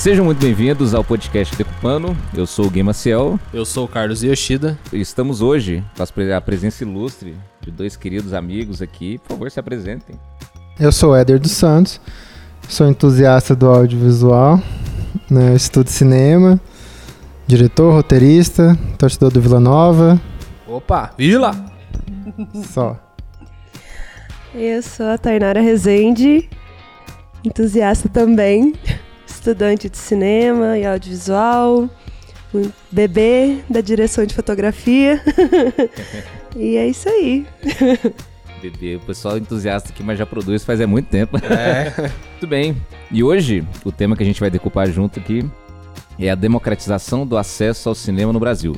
Sejam muito bem-vindos ao podcast Decupano. Eu sou o Gui Maciel. Eu sou o Carlos Yoshida. Estamos hoje com a presença ilustre de dois queridos amigos aqui. Por favor, se apresentem. Eu sou o Éder dos Santos, sou entusiasta do audiovisual, né, estudo cinema, diretor, roteirista, torcedor do Vila Nova. Opa, Vila! Só. Eu sou a Tainara Rezende, entusiasta também, estudante de cinema e audiovisual, um bebê da direção de fotografia. e é isso aí. Bebê, o pessoal entusiasta aqui, mas já produz faz é muito tempo. É. Muito bem. E hoje, o tema que a gente vai decupar junto aqui é a democratização do acesso ao cinema no Brasil.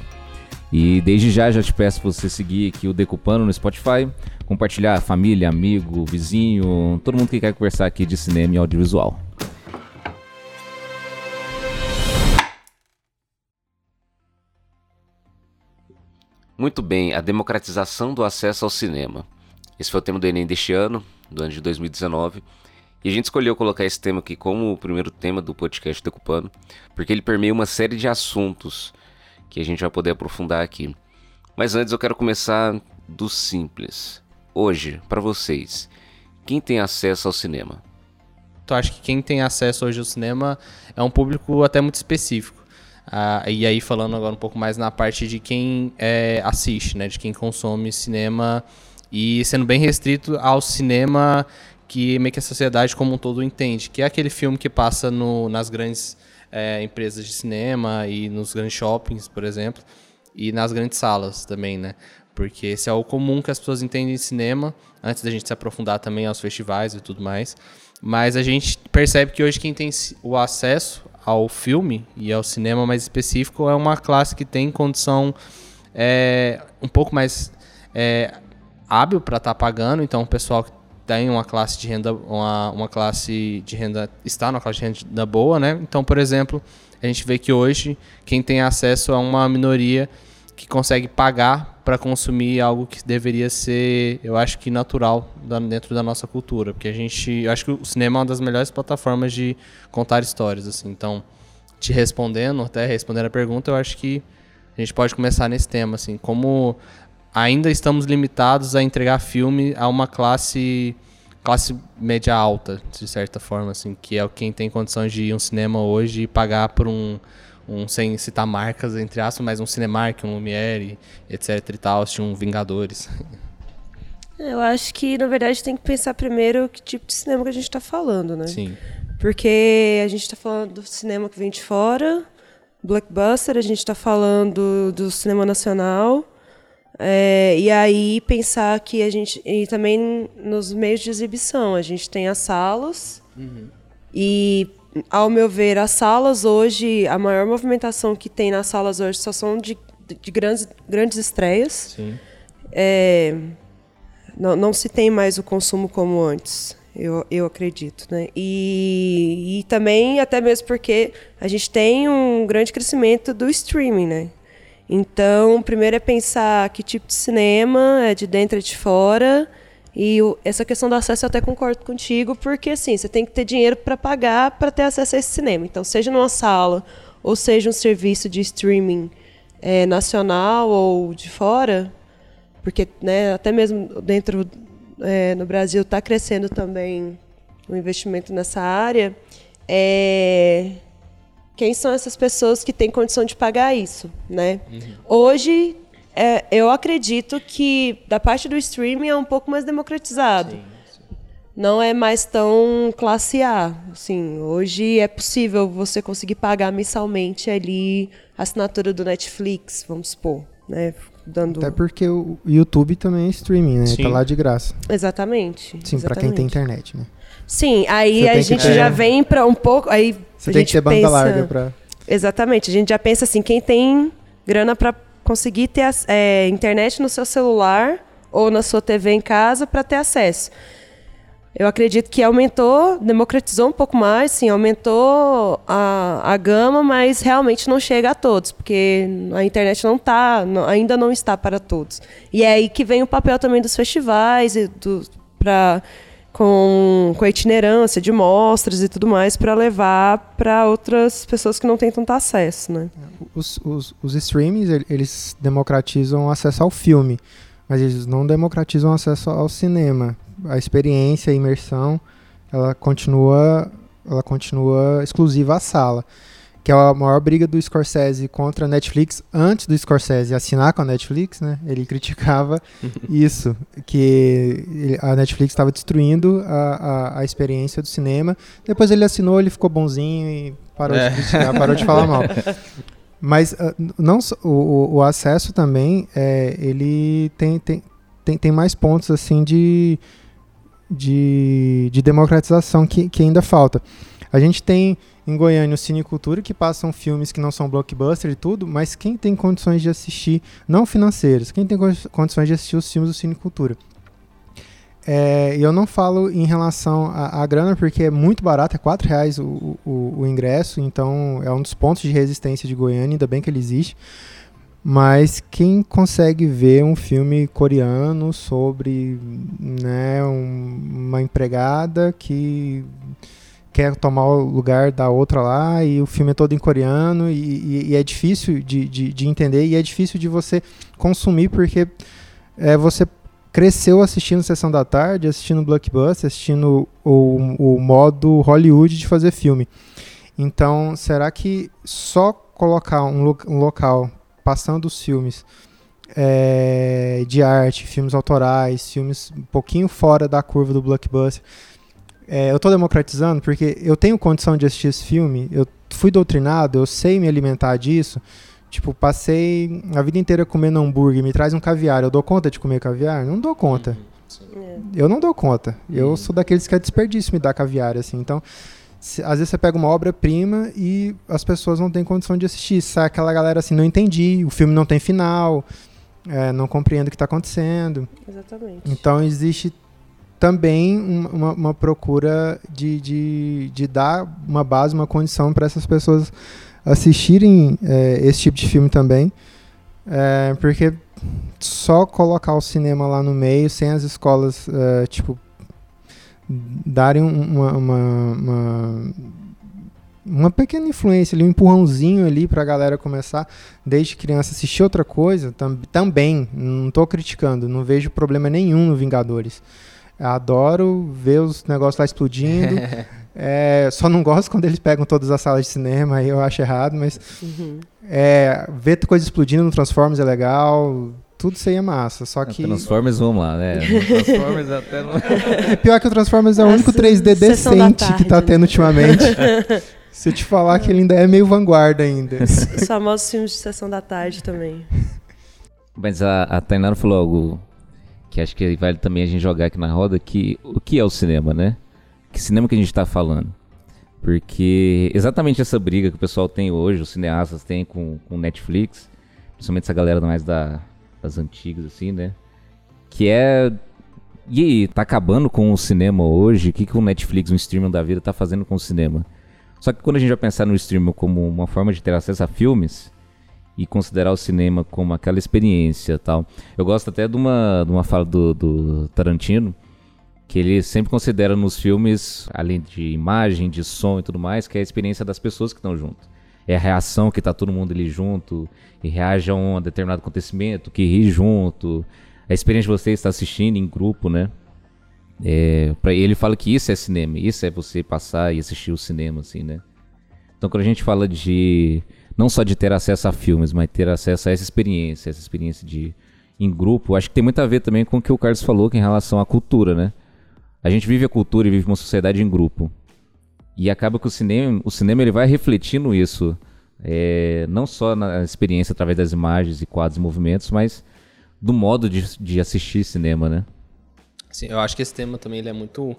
E desde já já te peço para você seguir aqui o Decupando no Spotify, compartilhar família, amigo, vizinho, todo mundo que quer conversar aqui de cinema e audiovisual. Muito bem, a democratização do acesso ao cinema. Esse foi o tema do Enem deste ano, do ano de 2019. E a gente escolheu colocar esse tema aqui como o primeiro tema do podcast Decupando, porque ele permeia uma série de assuntos que a gente vai poder aprofundar aqui. Mas antes eu quero começar do simples. Hoje, para vocês, quem tem acesso ao cinema? Eu acho que quem tem acesso hoje ao cinema é um público até muito específico. Ah, e aí falando agora um pouco mais na parte de quem é, assiste, né, de quem consome cinema e sendo bem restrito ao cinema que meio que a sociedade como um todo entende, que é aquele filme que passa no, nas grandes é, empresas de cinema e nos grandes shoppings, por exemplo, e nas grandes salas também, né? Porque esse é o comum que as pessoas entendem de cinema, antes da gente se aprofundar também aos festivais e tudo mais. Mas a gente percebe que hoje quem tem o acesso ao filme e ao cinema mais específico é uma classe que tem condição é, um pouco mais é, hábil para estar tá pagando. Então, o pessoal que tem uma classe de renda, uma, uma classe de renda, está numa classe de renda boa, né? Então, por exemplo, a gente vê que hoje quem tem acesso a uma minoria que consegue pagar para consumir algo que deveria ser, eu acho que natural dentro da nossa cultura, porque a gente, eu acho que o cinema é uma das melhores plataformas de contar histórias, assim. Então, te respondendo, até respondendo a pergunta, eu acho que a gente pode começar nesse tema, assim, como ainda estamos limitados a entregar filme a uma classe classe média alta, de certa forma, assim, que é quem tem condições de ir um cinema hoje e pagar por um, um sem citar marcas, entre aspas, mas um Cinemark, um Lumiere, etc e tal, assistir um Vingadores. Eu acho que, na verdade, tem que pensar primeiro que tipo de cinema que a gente está falando, né? Sim. Porque a gente está falando do cinema que vem de fora, blockbuster, a gente está falando do cinema nacional, é, e aí pensar que a gente. E também nos meios de exibição. A gente tem as salas. Uhum. E, ao meu ver, as salas hoje, a maior movimentação que tem nas salas hoje só são de, de grandes, grandes estreias. Sim. É, não, não se tem mais o consumo como antes. Eu, eu acredito, né? E, e também, até mesmo porque a gente tem um grande crescimento do streaming, né? Então, primeiro é pensar que tipo de cinema é de dentro e de fora. E essa questão do acesso eu até concordo contigo, porque assim, você tem que ter dinheiro para pagar para ter acesso a esse cinema. Então, seja numa sala ou seja um serviço de streaming é, nacional ou de fora, porque né, até mesmo dentro é, no Brasil está crescendo também o investimento nessa área. É, quem são essas pessoas que têm condição de pagar isso, né? Uhum. Hoje, é, eu acredito que da parte do streaming é um pouco mais democratizado. Sim, sim. Não é mais tão classe A. Assim, hoje é possível você conseguir pagar mensalmente ali a assinatura do Netflix, vamos supor, né? Dando... Até porque o YouTube também é streaming, né? Tá sim. Tá lá de graça. Exatamente. Sim, para quem tem internet, né? Sim, aí a gente ter... já vem para um pouco. Aí Você a tem que ter banda pensa... larga para. Exatamente. A gente já pensa assim: quem tem grana para conseguir ter é, internet no seu celular ou na sua TV em casa para ter acesso. Eu acredito que aumentou, democratizou um pouco mais, sim, aumentou a, a gama, mas realmente não chega a todos, porque a internet não tá, não, ainda não está para todos. E é aí que vem o papel também dos festivais e do, para com, com a itinerância de mostras e tudo mais para levar para outras pessoas que não têm tanto acesso, né? Os, os, os streamings, eles democratizam acesso ao filme, mas eles não democratizam acesso ao cinema. A experiência, a imersão, ela continua, ela continua exclusiva à sala que é a maior briga do Scorsese contra a Netflix antes do Scorsese assinar com a Netflix, né? Ele criticava isso, que a Netflix estava destruindo a, a, a, experiência do cinema. Depois ele assinou, ele ficou bonzinho e parou é. de criticar, parou de falar mal. Mas uh, não o, o, acesso também, é, ele tem, tem, tem, tem mais pontos assim de, de, de democratização que, que ainda falta. A gente tem em Goiânia o Cinecultura, que passam filmes que não são blockbuster e tudo, mas quem tem condições de assistir, não financeiros, quem tem condições de assistir os filmes do Cinecultura. É, eu não falo em relação à grana, porque é muito barato, é 4 reais o, o, o, ingresso, então é um dos pontos de resistência de Goiânia, ainda bem que ele existe. Mas quem consegue ver um filme coreano sobre né, um, uma empregada que quer tomar o lugar da outra lá e o filme é todo em coreano e, e, e é difícil de, de, de, entender e é difícil de você consumir porque é, você cresceu assistindo Sessão da Tarde, assistindo Blockbuster, assistindo o, o modo Hollywood de fazer filme. Então, será que só colocar um, lo um local passando os filmes é, de arte, filmes autorais, filmes um pouquinho fora da curva do blockbuster, é, eu estou democratizando porque eu tenho condição de assistir esse filme, eu fui doutrinado, eu sei me alimentar disso. Tipo, passei a vida inteira comendo hambúrguer, me traz um caviar, eu dou conta de comer caviar? Não dou conta. Uhum, eu não dou conta. Eu uhum. sou daqueles que é desperdício me dar caviar, assim. Então, se, às vezes você pega uma obra-prima e as pessoas não têm condição de assistir. Sai aquela galera assim, não entendi, o filme não tem final, é, não compreendo o que está acontecendo. Exatamente. Então, existe também uma, uma procura de, de, de, dar uma base, uma condição para essas pessoas assistirem é, esse tipo de filme também. É, porque só colocar o cinema lá no meio, sem as escolas, é, tipo, darem uma, uma, uma, uma, pequena influência ali, um empurrãozinho ali para a galera começar, desde criança, assistir outra coisa, tam, também, não estou criticando, não vejo problema nenhum no Vingadores. Adoro ver os negócios lá explodindo. é, só não gosto quando eles pegam todas as salas de cinema, aí eu acho errado, mas uhum. é, ver coisa explodindo no Transformers é legal. Tudo isso aí é massa, só que... Transformers, vamos lá, né? Transformers até não... É pior que o Transformers é o único 3D decente que tá tendo né? ultimamente. Se eu te falar que ele ainda é meio vanguarda ainda. Os famosos filmes de sessão da tarde também. Mas a, a Tainara falou algo que acho que vale também a gente jogar aqui na roda, que o que é o cinema, né? Que cinema que a gente está falando? Porque exatamente essa briga que o pessoal tem hoje, os cineastas têm com, com Netflix, principalmente essa galera mais da, das antigas, assim, né? Que é. E aí, tá acabando com o cinema hoje? O que, que o Netflix, o streaming da vida, tá fazendo com o cinema? Só que quando a gente vai pensar no streaming como uma forma de ter acesso a filmes, e considerar o cinema como aquela experiência tal. Eu gosto até de uma, de uma fala do, do Tarantino, que ele sempre considera nos filmes, além de imagem, de som e tudo mais, que é a experiência das pessoas que estão junto. É a reação que está todo mundo ali junto e reage a um determinado acontecimento, que ri junto. A experiência de você estar assistindo em grupo, né? É, para ele fala que isso é cinema, isso é você passar e assistir o cinema, assim, né? Então quando a gente fala de não só de ter acesso a filmes, mas ter acesso a essa experiência, essa experiência de em grupo, acho que tem muito a ver também com o que o Carlos falou que em relação à cultura, né? A gente vive a cultura e vive uma sociedade em grupo. E acaba que o cinema, o cinema ele vai refletindo isso, é, não só na experiência através das imagens e quadros e movimentos, mas do modo de, de assistir cinema, né? Sim, eu acho que esse tema também ele é muito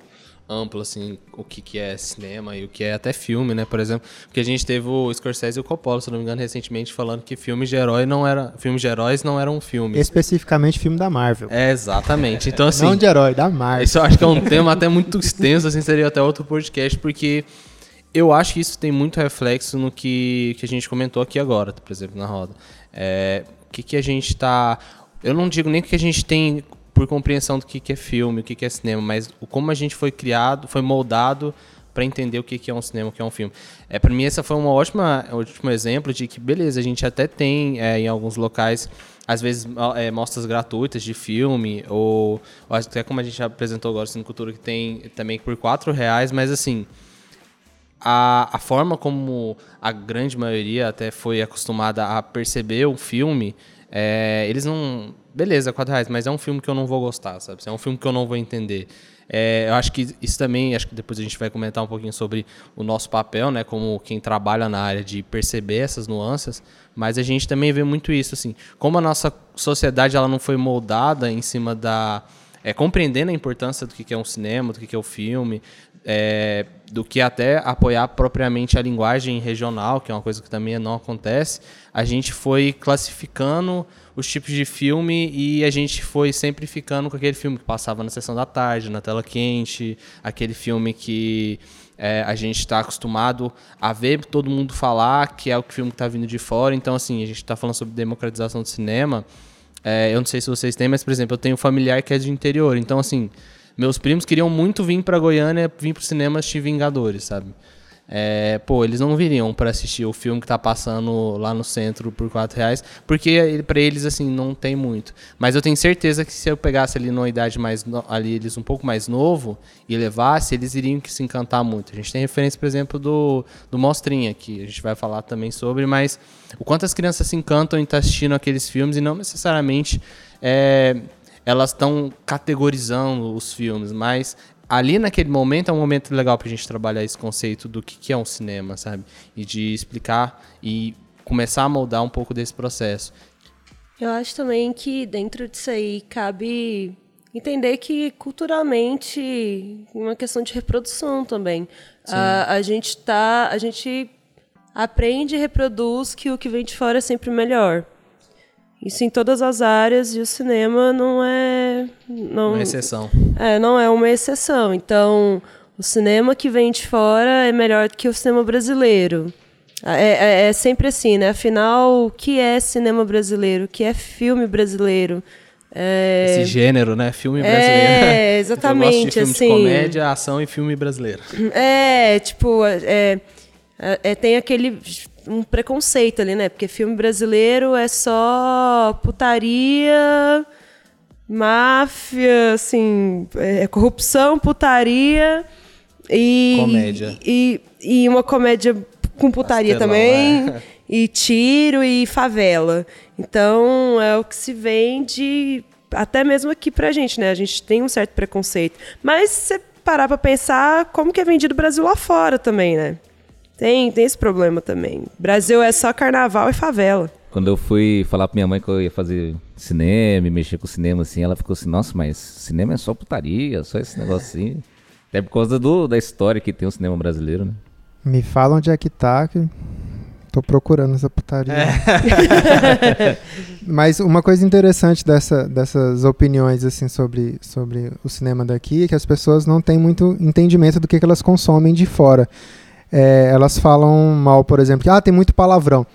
amplo, assim, o que, que é cinema e o que é até filme, né? Por exemplo, porque a gente teve o Scorsese e o Coppola, se não me engano, recentemente falando que filmes de herói não era, filmes de heróis não eram filmes. Especificamente filme da Marvel. É, exatamente. Então assim, não de herói, da Marvel. Isso eu acho que é um tema até muito extenso, assim, seria até outro podcast, porque eu acho que isso tem muito reflexo no que, que a gente comentou aqui agora, por exemplo, na roda. É, o que, que a gente está eu não digo nem que a gente tem por compreensão do que, que é filme, o que, que é cinema, mas como a gente foi criado, foi moldado para entender o que, que é um cinema, o que é um filme. É, para mim, essa foi uma ótima, um ótimo exemplo de que, beleza, a gente até tem é, em alguns locais, às vezes, é, mostras gratuitas de filme, ou, ou, até como a gente apresentou agora, Cine Cultura, que tem também por quatro reais, mas assim, a, a forma como a grande maioria até foi acostumada a perceber o filme, é, eles não. Beleza, 4 reais, mas é um filme que eu não vou gostar, sabe? É um filme que eu não vou entender. É, eu acho que isso também, acho que depois a gente vai comentar um pouquinho sobre o nosso papel, né, como quem trabalha na área de perceber essas nuances, mas a gente também vê muito isso, assim, como a nossa sociedade ela não foi moldada em cima da é, compreendendo a importância do que é um cinema, do que é o um filme, é, do que até apoiar propriamente a linguagem regional, que é uma coisa que também não acontece, a gente foi classificando os tipos de filme e a gente foi sempre ficando com aquele filme que passava na sessão da tarde, na tela quente, aquele filme que é, a gente está acostumado a ver todo mundo falar que é o filme que está vindo de fora. Então, assim, a gente está falando sobre democratização do cinema. É, eu não sei se vocês têm, mas, por exemplo, eu tenho um familiar que é de interior. Então, assim, meus primos queriam muito vir para Goiânia, vir pro cinema assistir Vingadores, sabe? É, pô, eles não viriam para assistir o filme que tá passando lá no centro por 4 reais, porque para eles, assim, não tem muito. Mas eu tenho certeza que se eu pegasse ali numa idade mais, no, ali eles um pouco mais novo e levasse, eles iriam que se encantar muito. A gente tem referência, por exemplo, do, do Mostrinha, que a gente vai falar também sobre, mas o quanto as crianças se encantam em estar tá assistindo aqueles filmes e não necessariamente é, elas estão categorizando os filmes, mas ali naquele momento é um momento legal pra gente trabalhar esse conceito do que, que é um cinema, sabe? E de explicar e começar a moldar um pouco desse processo. Eu acho também que dentro disso aí cabe entender que culturalmente é uma questão de reprodução também. A, a gente tá, a gente aprende e reproduz que o que vem de fora é sempre melhor. Isso em todas as áreas e o cinema não é. Não, uma exceção. É, não é uma exceção. Então, o cinema que vem de fora é melhor do que o cinema brasileiro. É, é, é sempre assim, né? Afinal, o que é cinema brasileiro? O que é filme brasileiro? É... Esse gênero, né? Filme brasileiro. É, exatamente. Eu gosto de filme assim... de comédia, ação e filme brasileiro. É, tipo, é, é, é tem aquele um preconceito ali, né? Porque filme brasileiro é só putaria, máfia, assim, é corrupção, putaria e comédia. E, e uma comédia com putaria Pastelão, também. É. E tiro e favela. Então é o que se vende até mesmo aqui pra gente, né? A gente tem um certo preconceito. Mas se você parar pra pensar como que é vendido o Brasil lá fora também, né? Tem, tem esse problema também. Brasil é só carnaval e favela. Quando eu fui falar pra minha mãe que eu ia fazer cinema, mexer com cinema assim, ela ficou assim, nossa, mas cinema é só putaria, só esse negócio assim. Até por causa do, da história que tem o cinema brasileiro, né? Me fala onde é que tá, que tô procurando essa putaria. É. Mas uma coisa interessante dessa, dessas opiniões assim sobre, sobre o cinema daqui é que as pessoas não têm muito entendimento do que, que elas consomem de fora é, elas falam mal, por exemplo, que ah, tem muito palavrão.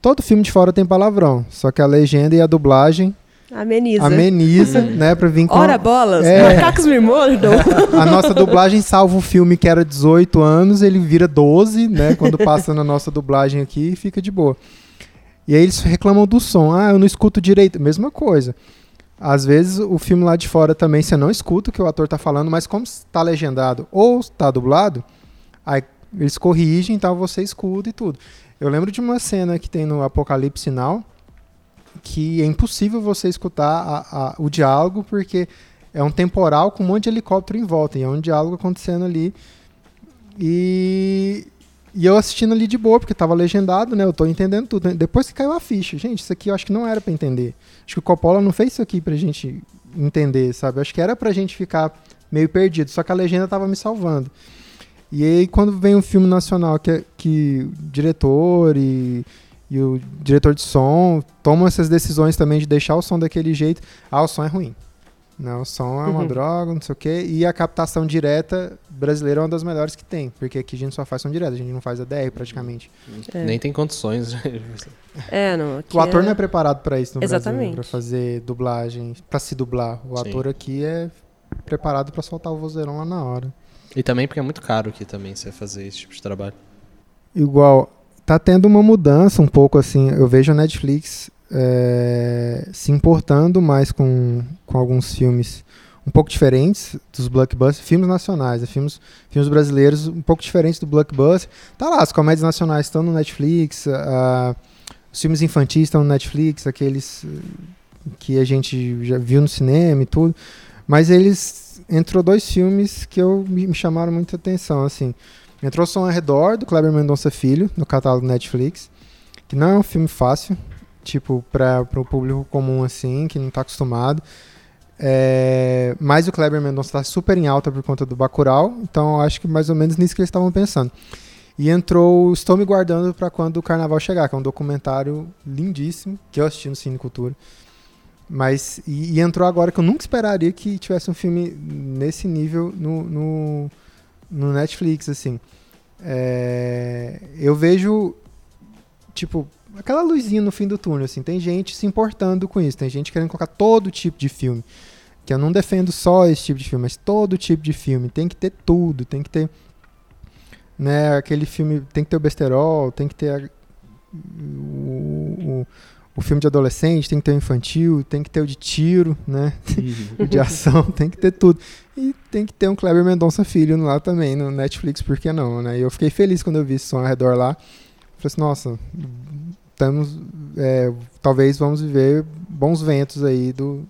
Todo filme de fora tem palavrão, só que a legenda e a dublagem Ameniza. Ameniza, uhum. né? Pra vir com. Ora bolas, é, macacos me mordam. A nossa dublagem salva o filme que era 18 anos, ele vira 12, né? Quando passa na nossa dublagem aqui, fica de boa. E aí eles reclamam do som. Ah, eu não escuto direito. Mesma coisa. Às vezes o filme lá de fora também você não escuta o que o ator tá falando, mas como está legendado ou está dublado, aí eles corrigem, então você escuta e tudo. Eu lembro de uma cena que tem no Apocalipse Now que é impossível você escutar a, a, o diálogo porque é um temporal com um monte de helicóptero em volta e é um diálogo acontecendo ali e, e eu assistindo ali de boa porque estava legendado, né? Eu estou entendendo tudo. Depois que caiu a ficha, gente, isso aqui eu acho que não era para entender. Acho que o Coppola não fez isso aqui pra gente entender, sabe? Eu acho que era pra gente ficar meio perdido, só que a legenda estava me salvando. E aí, quando vem um filme nacional que, é, que o diretor e, e o diretor de som tomam essas decisões também de deixar o som daquele jeito, ah, o som é ruim. Não, o som é uma uhum. droga, não sei o quê. E a captação direta brasileira é uma das melhores que tem. Porque aqui a gente só faz som direto, a gente não faz ADR praticamente. É. Nem tem condições. é, não. O ator é... não é preparado para isso no Exatamente. Brasil, pra fazer dublagem, para se dublar. O Sim. ator aqui é preparado para soltar o vozeirão lá na hora. E também porque é muito caro aqui também você fazer esse tipo de trabalho. Igual, tá tendo uma mudança um pouco assim. Eu vejo a Netflix é, se importando mais com, com alguns filmes um pouco diferentes dos blockbusters, filmes nacionais, né, filmes, filmes brasileiros um pouco diferentes do blockbuster. Tá lá, as comédias nacionais estão no Netflix, os filmes infantis estão no Netflix, aqueles que a gente já viu no cinema e tudo. Mas eles entrou dois filmes que eu me chamaram muita atenção, assim. Entrou Som ao Redor, do Kleber Mendonça Filho, no catálogo Netflix, que não é um filme fácil, tipo, para o público comum, assim, que não está acostumado. É, mas o Kleber Mendonça está super em alta por conta do Bacurau, então acho que mais ou menos nisso que eles estavam pensando. E entrou Estou Me Guardando para Quando o Carnaval Chegar, que é um documentário lindíssimo, que eu assisti no Cine Cultura. Mas, e, e, entrou agora que eu nunca esperaria que tivesse um filme nesse nível no, no no Netflix, assim. É, eu vejo, tipo, aquela luzinha no fim do túnel, assim. Tem gente se importando com isso, tem gente querendo colocar todo tipo de filme. Que eu não defendo só esse tipo de filme, mas todo tipo de filme. Tem que ter tudo, tem que ter. Né, aquele filme. Tem que ter o besterol, tem que ter a, o, o o filme de adolescente, tem que ter o infantil, tem que ter o de tiro, né? o de ação, tem que ter tudo. E tem que ter um Kleber Mendonça Filho lá também, no Netflix, por que não, né? E eu fiquei feliz quando eu vi esse som ao redor lá. Falei assim, nossa, estamos, é, talvez vamos viver bons ventos aí do,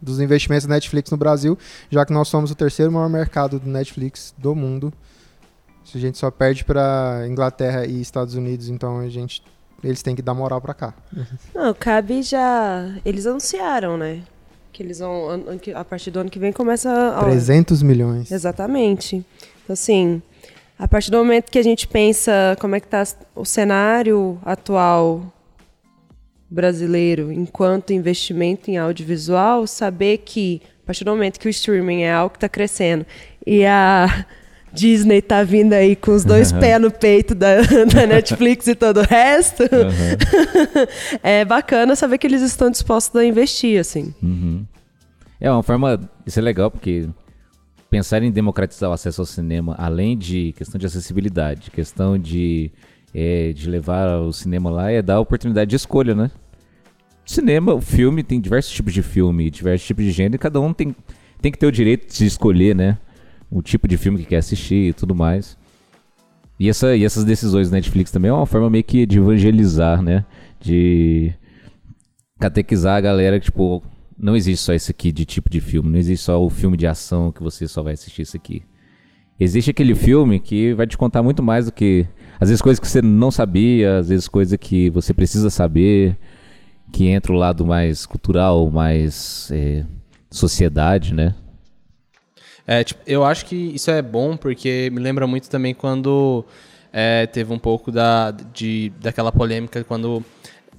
dos investimentos da Netflix no Brasil, já que nós somos o terceiro maior mercado do Netflix do mundo. A gente só perde para Inglaterra e Estados Unidos, então a gente eles têm que dar moral para cá. Não, cabe já. Eles anunciaram, né? Que eles vão. A partir do ano que vem começa. A... 300 milhões. Exatamente. Então, assim, a partir do momento que a gente pensa como é que está o cenário atual brasileiro enquanto investimento em audiovisual, saber que a partir do momento que o streaming é algo que está crescendo e a Disney tá vindo aí com os dois uhum. pés no peito da, da Netflix e todo o resto, uhum. é bacana saber que eles estão dispostos a investir, assim. Uhum. É uma forma. Isso é legal porque pensar em democratizar o acesso ao cinema, além de questão de acessibilidade, questão de, é, de levar o cinema lá, é dar oportunidade de escolha, né? Cinema, o filme, tem diversos tipos de filme, diversos tipos de gênero, e cada um tem, tem que ter o direito de escolher, né? O tipo de filme que quer assistir e tudo mais. E, essa, e essas decisões do Netflix também é uma forma meio que de evangelizar, né? De catequizar a galera que, tipo, não existe só esse aqui de tipo de filme, não existe só o filme de ação que você só vai assistir isso aqui. Existe aquele filme que vai te contar muito mais do que. Às vezes coisas que você não sabia, às vezes coisas que você precisa saber, que entra o lado mais cultural, mais é, sociedade, né? É, tipo, eu acho que isso é bom porque me lembra muito também quando é, teve um pouco da, de, daquela polêmica quando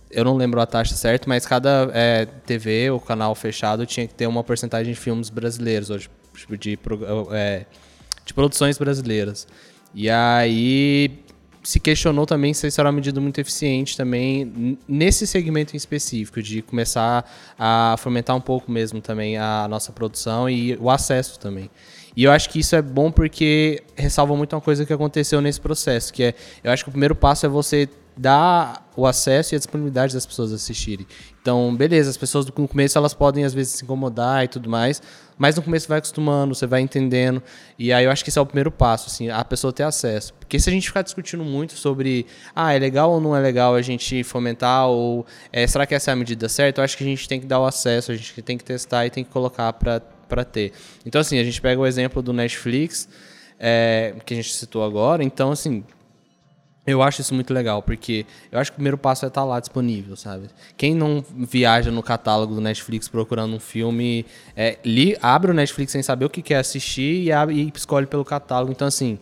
eu não lembro a taxa certa, mas cada é, TV ou canal fechado tinha que ter uma porcentagem de filmes brasileiros, ou tipo, de, é, de produções brasileiras. E aí se questionou também se isso era uma medida muito eficiente também nesse segmento em específico, de começar a fomentar um pouco mesmo também a nossa produção e o acesso também. E eu acho que isso é bom porque ressalva muito uma coisa que aconteceu nesse processo, que é, eu acho que o primeiro passo é você dar o acesso e a disponibilidade das pessoas assistirem. Então, beleza, as pessoas no começo elas podem às vezes se incomodar e tudo mais, mas no começo vai acostumando, você vai entendendo. E aí eu acho que esse é o primeiro passo, assim, a pessoa ter acesso. Porque se a gente ficar discutindo muito sobre, ah, é legal ou não é legal a gente fomentar, ou é, será que essa é a medida certa, eu acho que a gente tem que dar o acesso, a gente tem que testar e tem que colocar para ter. Então, assim, a gente pega o exemplo do Netflix, é, que a gente citou agora, então, assim, eu acho isso muito legal, porque eu acho que o primeiro passo é estar lá disponível, sabe? Quem não viaja no catálogo do Netflix procurando um filme, é, li, abre o Netflix sem saber o que quer assistir e, abre, e escolhe pelo catálogo. Então, assim,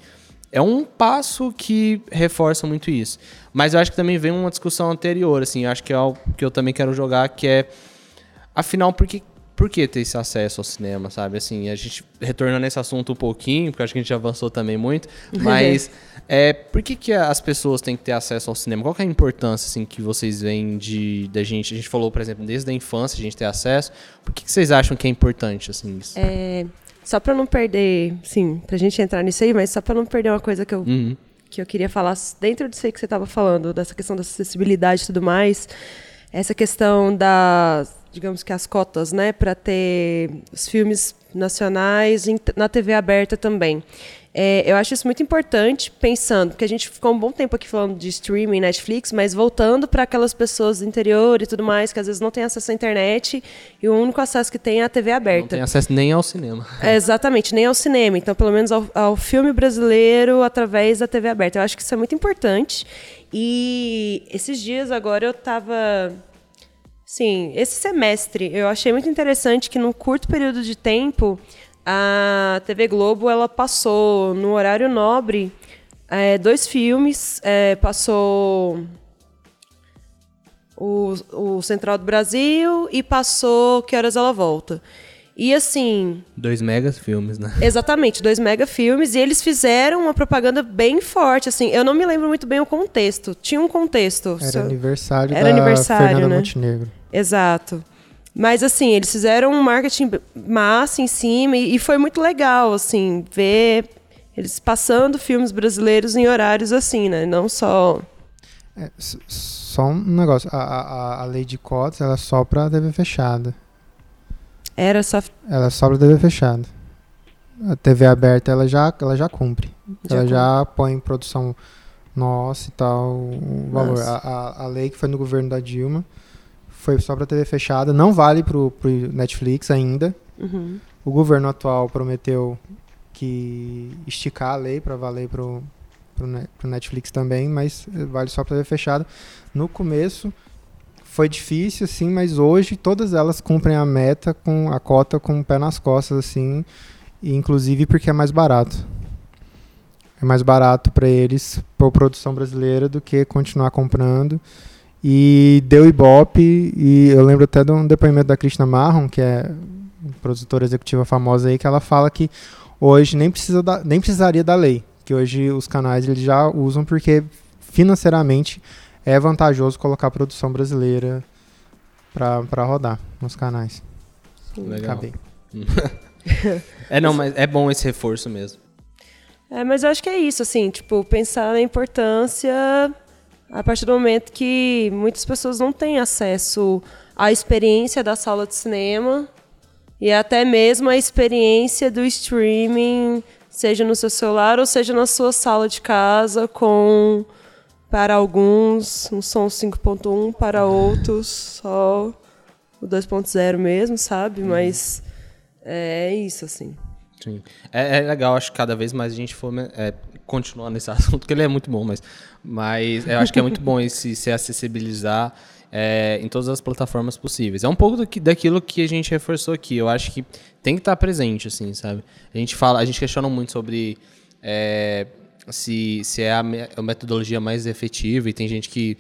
é um passo que reforça muito isso. Mas eu acho que também vem uma discussão anterior, assim, eu acho que é algo que eu também quero jogar, que é, afinal, por que por que ter esse acesso ao cinema, sabe? Assim, a gente retornando nesse assunto um pouquinho, porque acho que a gente avançou também muito, mas é, por que, que as pessoas têm que ter acesso ao cinema? Qual é a importância assim, que vocês veem de da gente? A gente falou, por exemplo, desde a infância a gente ter acesso. Por que, que vocês acham que é importante assim isso? É, só para não perder, sim, pra gente entrar nisso aí, mas só para não perder uma coisa que eu Uhum. que eu queria falar dentro disso aí que você estava falando, dessa questão da acessibilidade e tudo mais, essa questão das, digamos que as cotas, né, para ter os filmes nacionais na TV aberta também. É, eu acho isso muito importante, pensando, porque a gente ficou um bom tempo aqui falando de streaming, Netflix, mas voltando para aquelas pessoas do interior e tudo mais, que às vezes não têm acesso à internet e o único acesso que tem é a TV Não aberta. tem acesso nem ao cinema. É, exatamente, nem ao cinema. Então, pelo menos ao, ao filme brasileiro através da TV aberta. Eu acho que isso é muito importante. E esses dias agora eu tava. Sim, esse semestre eu achei muito interessante que num curto período de tempo a TV Globo ela passou no horário nobre é, dois filmes, é, passou o, o Central do Brasil e passou Que Horas Ela Volta. E assim, Dois megas filmes, né? Exatamente, dois mega filmes e eles fizeram uma propaganda bem forte, assim. Eu não me lembro muito bem o contexto. Tinha um contexto. Era só- aniversário Era da aniversário, Fernanda né? Montenegro. Exato. Mas assim, eles fizeram um marketing massa em cima e, e foi muito legal, assim, ver eles passando filmes brasileiros em horários assim, né? Não só. É, só um negócio, a, a, a lei de cotas ela é só pra TV fechada. Era só. Ela é só pra TV fechada. A TV aberta ela já, ela já cumpre. Já ela cumpre. já põe em produção nossa e tal o valor. A, a, a lei que foi no governo da Dilma foi só pra TV fechada, não vale pro, pro Netflix ainda. Uhum. O governo atual prometeu que esticar a lei para valer Ne- pro Netflix também, mas eh, vale só para TV fechada. No começo foi difícil, assim, mas hoje todas elas cumprem a meta com a cota com o pé nas costas, assim, e inclusive porque é mais barato. É mais barato para eles, para produção brasileira, do que continuar comprando. E deu ibope, e eu lembro até de um depoimento da Krishna Marron, que é produtora executiva famosa aí, que ela fala que hoje nem, precisa da, nem precisaria da lei, que hoje os canais eles já usam porque financeiramente é vantajoso colocar a produção brasileira para rodar nos canais. Legal. Acabei. É, não, mas é bom esse reforço mesmo. É, mas eu acho que é isso, assim, tipo, pensar na importância a partir do momento que muitas pessoas não têm acesso à experiência da sala de cinema e até mesmo a experiência do streaming, seja no seu celular ou seja na sua sala de casa, com, para alguns, um som 5.1, para outros, só o 2.0 mesmo, sabe? Mas é isso, assim. Sim. É, é legal, acho que cada vez mais a gente for é, continuar nesse assunto, que ele é muito bom, mas, mas eu acho que é muito bom esse se acessibilizar é, em todas as plataformas possíveis. É um pouco do que, daquilo que a gente reforçou aqui. Eu acho que tem que estar presente, assim, sabe? A gente fala, a gente questiona muito sobre é, se, se é a, me- a metodologia mais efetiva e tem gente que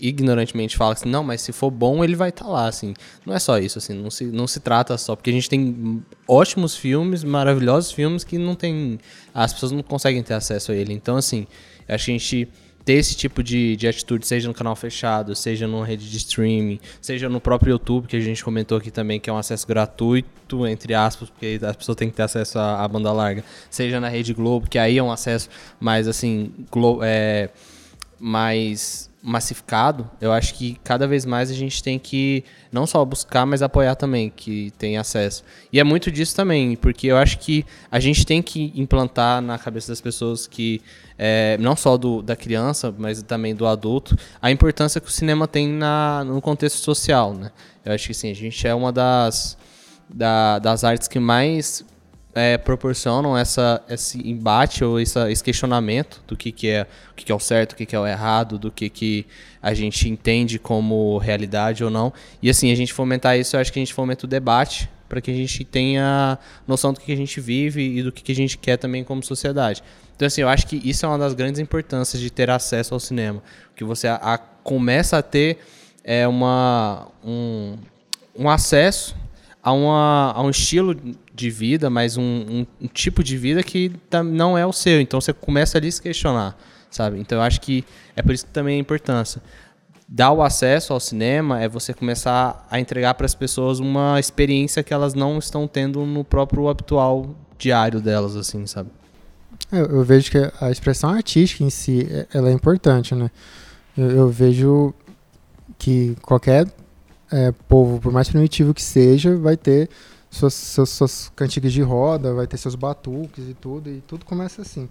ignorantemente fala assim, não, mas se for bom ele vai estar lá, assim. Não é só isso, assim, não se, não se trata só, porque a gente tem ótimos filmes, maravilhosos filmes que não tem, as pessoas não conseguem ter acesso a ele. Então, assim, acho que a gente ter esse tipo de, de atitude, seja no canal fechado, seja numa rede de streaming, seja no próprio YouTube, que a gente comentou aqui também, que é um acesso gratuito, entre aspas, porque as pessoas têm que ter acesso à, à banda larga, seja na Rede Globo, que aí é um acesso mais, assim, é, mais massificado, eu acho que cada vez mais a gente tem que não só buscar, mas apoiar também que tem acesso. E é muito disso também, porque eu acho que a gente tem que implantar na cabeça das pessoas que é, não só do, da criança, mas também do adulto, a importância que o cinema tem na, no contexto social, né? Eu acho que sim, a gente é uma das, da- das artes que mais é, proporcionam essa, esse embate ou essa, esse questionamento do que, que é o que, que é o certo, o que, que é o errado, do que, que a gente entende como realidade ou não. E assim, a gente fomentar isso, eu acho que a gente fomenta o debate para que a gente tenha noção do que, a gente vive e do que, que a gente quer também como sociedade. Então, assim, eu acho que isso é uma das grandes importâncias de ter acesso ao cinema. Que você a- a- começa a ter é, uma, um, um acesso a, uma, a um estilo de vida, mas um, um, um tipo de vida que não é o seu. Então você começa ali a se questionar, sabe? Então eu acho que é por isso que também a importância. Dar o acesso ao cinema é você começar a entregar para as pessoas uma experiência que elas não estão tendo no próprio habitual diário delas, assim, sabe? Eu, eu vejo que a expressão artística em si, é, ela é importante, né? Eu, eu vejo que qualquer é, povo, por mais primitivo que seja, vai ter suas, suas, suas, cantigas de roda, vai ter seus batuques e tudo, e tudo começa assim.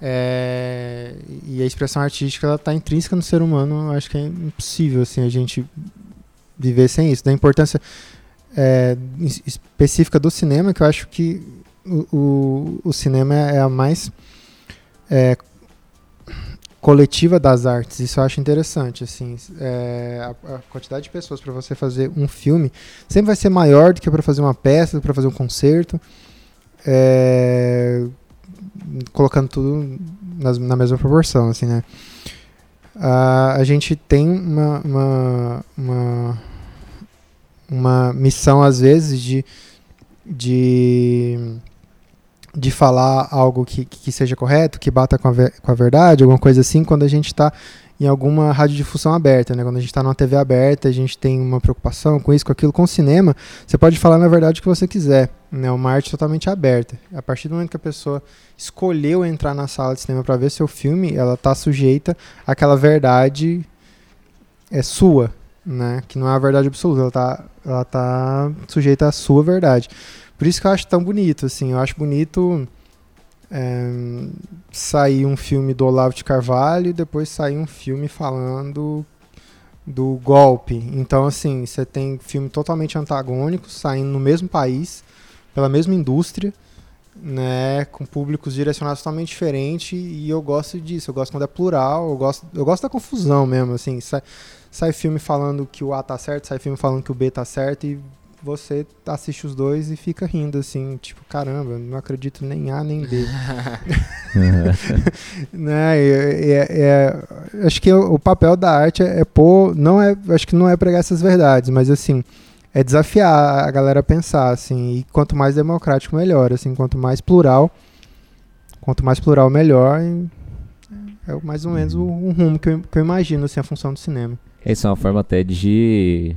É, e a expressão artística ela está intrínseca no ser humano, acho que é impossível assim, a gente viver sem isso. Da importância é, específica do cinema, que eu acho que o, o, o cinema é a mais é, coletiva das artes. Isso eu acho interessante. Assim, é, a, a, quantidade de pessoas para você fazer um filme sempre vai ser maior do que para fazer uma peça, para fazer um concerto. É, colocando tudo nas, na mesma proporção, assim, né? A, a gente tem uma, uma, uma, uma missão, às vezes, de, de de falar algo que, que seja correto, que bata com a, com a verdade, alguma coisa assim, quando a gente está em alguma radiodifusão aberta, né? Quando a gente está numa TV aberta, a gente tem uma preocupação com isso, com aquilo, com o cinema, você pode falar na verdade o que você quiser, né? Uma arte totalmente aberta. A partir do momento que a pessoa escolheu entrar na sala de cinema para ver seu filme, ela está sujeita àquela verdade é sua, né? Que não é a verdade absoluta, ela está ela tá sujeita à sua verdade. Por isso que eu acho tão bonito, assim. Eu acho bonito é, sair um filme do Olavo de Carvalho e depois sair um filme falando do golpe. Então, assim, você tem filme totalmente antagônico saindo no mesmo país, pela mesma indústria, né, com públicos direcionados totalmente diferentes, e eu gosto disso, eu gosto quando é plural, eu gosto, eu gosto da confusão mesmo, assim, sai, sai filme falando que o A tá certo, sai filme falando que o B tá certo, e você assiste os dois e fica rindo, assim, tipo, caramba, não acredito nem A nem B. né? É, é, é, acho que o, o, papel da arte é, é pôr, não é, acho que não é pregar essas verdades, mas assim, é desafiar a galera a pensar, assim, e quanto mais democrático, melhor, assim, quanto mais plural, quanto mais plural, melhor, é mais ou menos o, o rumo que eu, que eu imagino, assim, a função do cinema. Essa é uma forma até de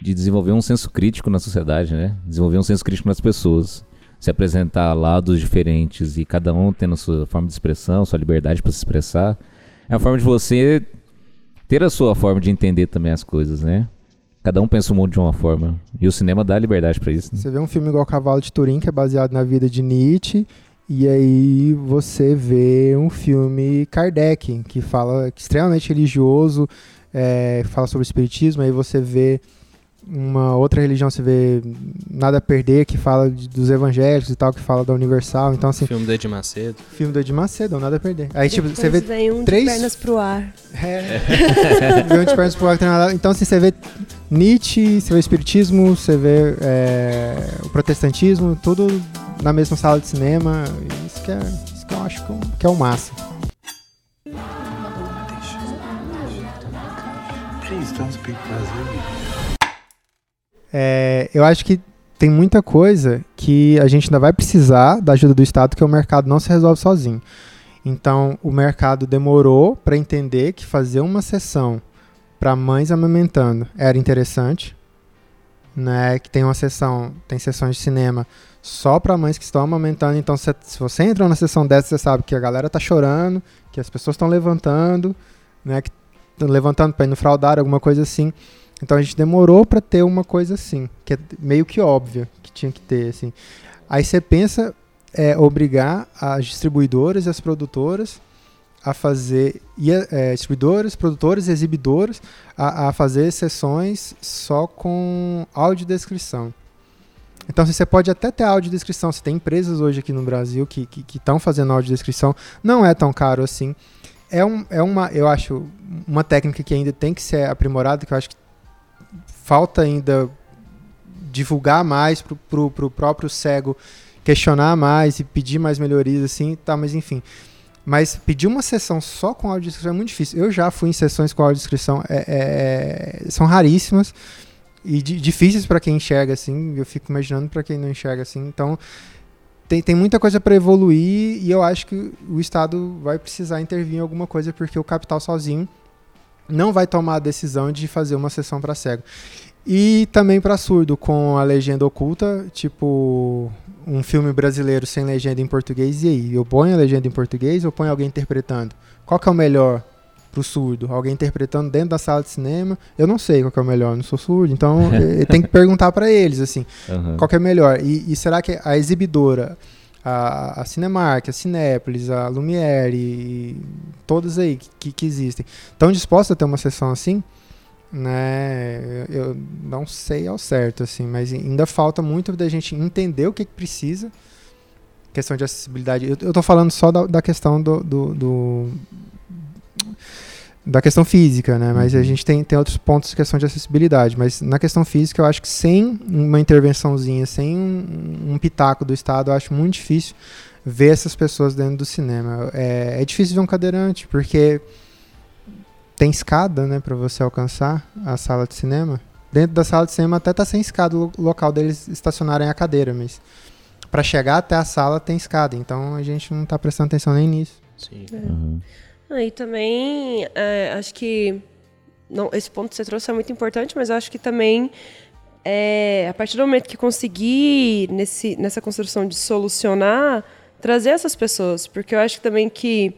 de desenvolver um senso crítico na sociedade, né? Desenvolver um senso crítico nas pessoas. Se apresentar lados diferentes e cada um tendo sua forma de expressão, sua liberdade para se expressar, é uma forma de você ter a sua forma de entender também as coisas, né? Cada um pensa o mundo de uma forma. E o cinema dá liberdade para isso. Né? Você vê um filme igual Cavalo de Turim, que é baseado na vida de Nietzsche, e aí você vê um filme Kardec, que fala que é extremamente religioso, é, fala sobre o espiritismo, aí você vê uma outra religião você vê Nada a Perder, que fala de, dos evangélicos e tal, que fala da Universal. Então, assim. Filme do Ed Macedo. Filme do Ed Macedo, Nada a Perder. Aí, tipo, você vê. Vem um três... de pernas pro ar. É. vem um de pernas pro ar tem nada. Então, assim, você vê Nietzsche, você vê o Espiritismo, você vê é, o protestantismo, tudo na mesma sala de cinema. Isso que, é, isso que eu acho que é o máximo. Please don't speak Brazilian. É, eu acho que tem muita coisa que a gente ainda vai precisar da ajuda do Estado, que o mercado não se resolve sozinho. Então, o mercado demorou para entender que fazer uma sessão para mães amamentando era interessante, né? Que tem uma sessão, tem sessões de cinema só para mães que estão amamentando. Então, se, se você entra na sessão dessa, você sabe que a galera tá chorando, que as pessoas estão levantando, né? Que levantando para ir no fraudar, alguma coisa assim. Então a gente demorou para ter uma coisa assim, que é meio que óbvia que tinha que ter, assim. Aí você pensa é, obrigar as distribuidoras e as produtoras a fazer, e, é, distribuidores, produtores exibidores a, a, fazer sessões só com audiodescrição. Então você pode até ter audiodescrição, você tem empresas hoje aqui no Brasil que estão fazendo audiodescrição, não é tão caro assim. É, um, é uma, eu acho, uma técnica que ainda tem que ser aprimorada, que eu acho que falta ainda divulgar mais pro, pro próprio cego questionar mais e pedir mais melhorias assim, tá, mas enfim. Mas pedir uma sessão só com audiodescrição é muito difícil. Eu já fui em sessões com audiodescrição, é, é, é são raríssimas. e difíceis para quem enxerga assim. Eu fico imaginando para quem não enxerga assim. Então tem, tem muita coisa para evoluir e eu acho que o Estado vai precisar intervir em alguma coisa porque o capital sozinho não vai tomar a decisão de fazer uma sessão para cego. E também para surdo, com a legenda oculta, tipo um filme brasileiro sem legenda em português, e aí? Eu ponho a legenda em português ou ponho alguém interpretando? Qual que é o melhor pro surdo? Alguém interpretando dentro da sala de cinema? Eu não sei qual que é o melhor, eu não sou surdo, então tem que perguntar para eles, assim, uhum. qual que é melhor. E, e, será que a exibidora, a, a Cinemark, a Cinépolis, a Lumière, e todas aí que, que existem, estão dispostas a ter uma sessão assim? né? Eu não sei ao certo, assim, mas ainda falta muito da gente entender o que, que precisa. Questão de acessibilidade. Eu, eu tô falando só da, da questão do, do, do, da questão física, né? Mas uhum. a gente tem, tem outros pontos de questão de acessibilidade. Mas na questão física, eu acho que sem uma intervençãozinha, sem um, um pitaco do Estado, eu acho muito difícil ver essas pessoas dentro do cinema. É, é difícil ver um cadeirante, porque tem escada, né, para você alcançar a sala de cinema. Dentro da sala de cinema até tá sem escada o local deles estacionarem a cadeira, mas para chegar até a sala tem escada, então a gente não tá prestando atenção nem nisso. Sim. É. Uhum. Ah, também é, acho que não, esse ponto que você trouxe é muito importante, mas eu acho que também é, a partir do momento que conseguir nesse, nessa construção de solucionar, trazer essas pessoas, porque eu acho também que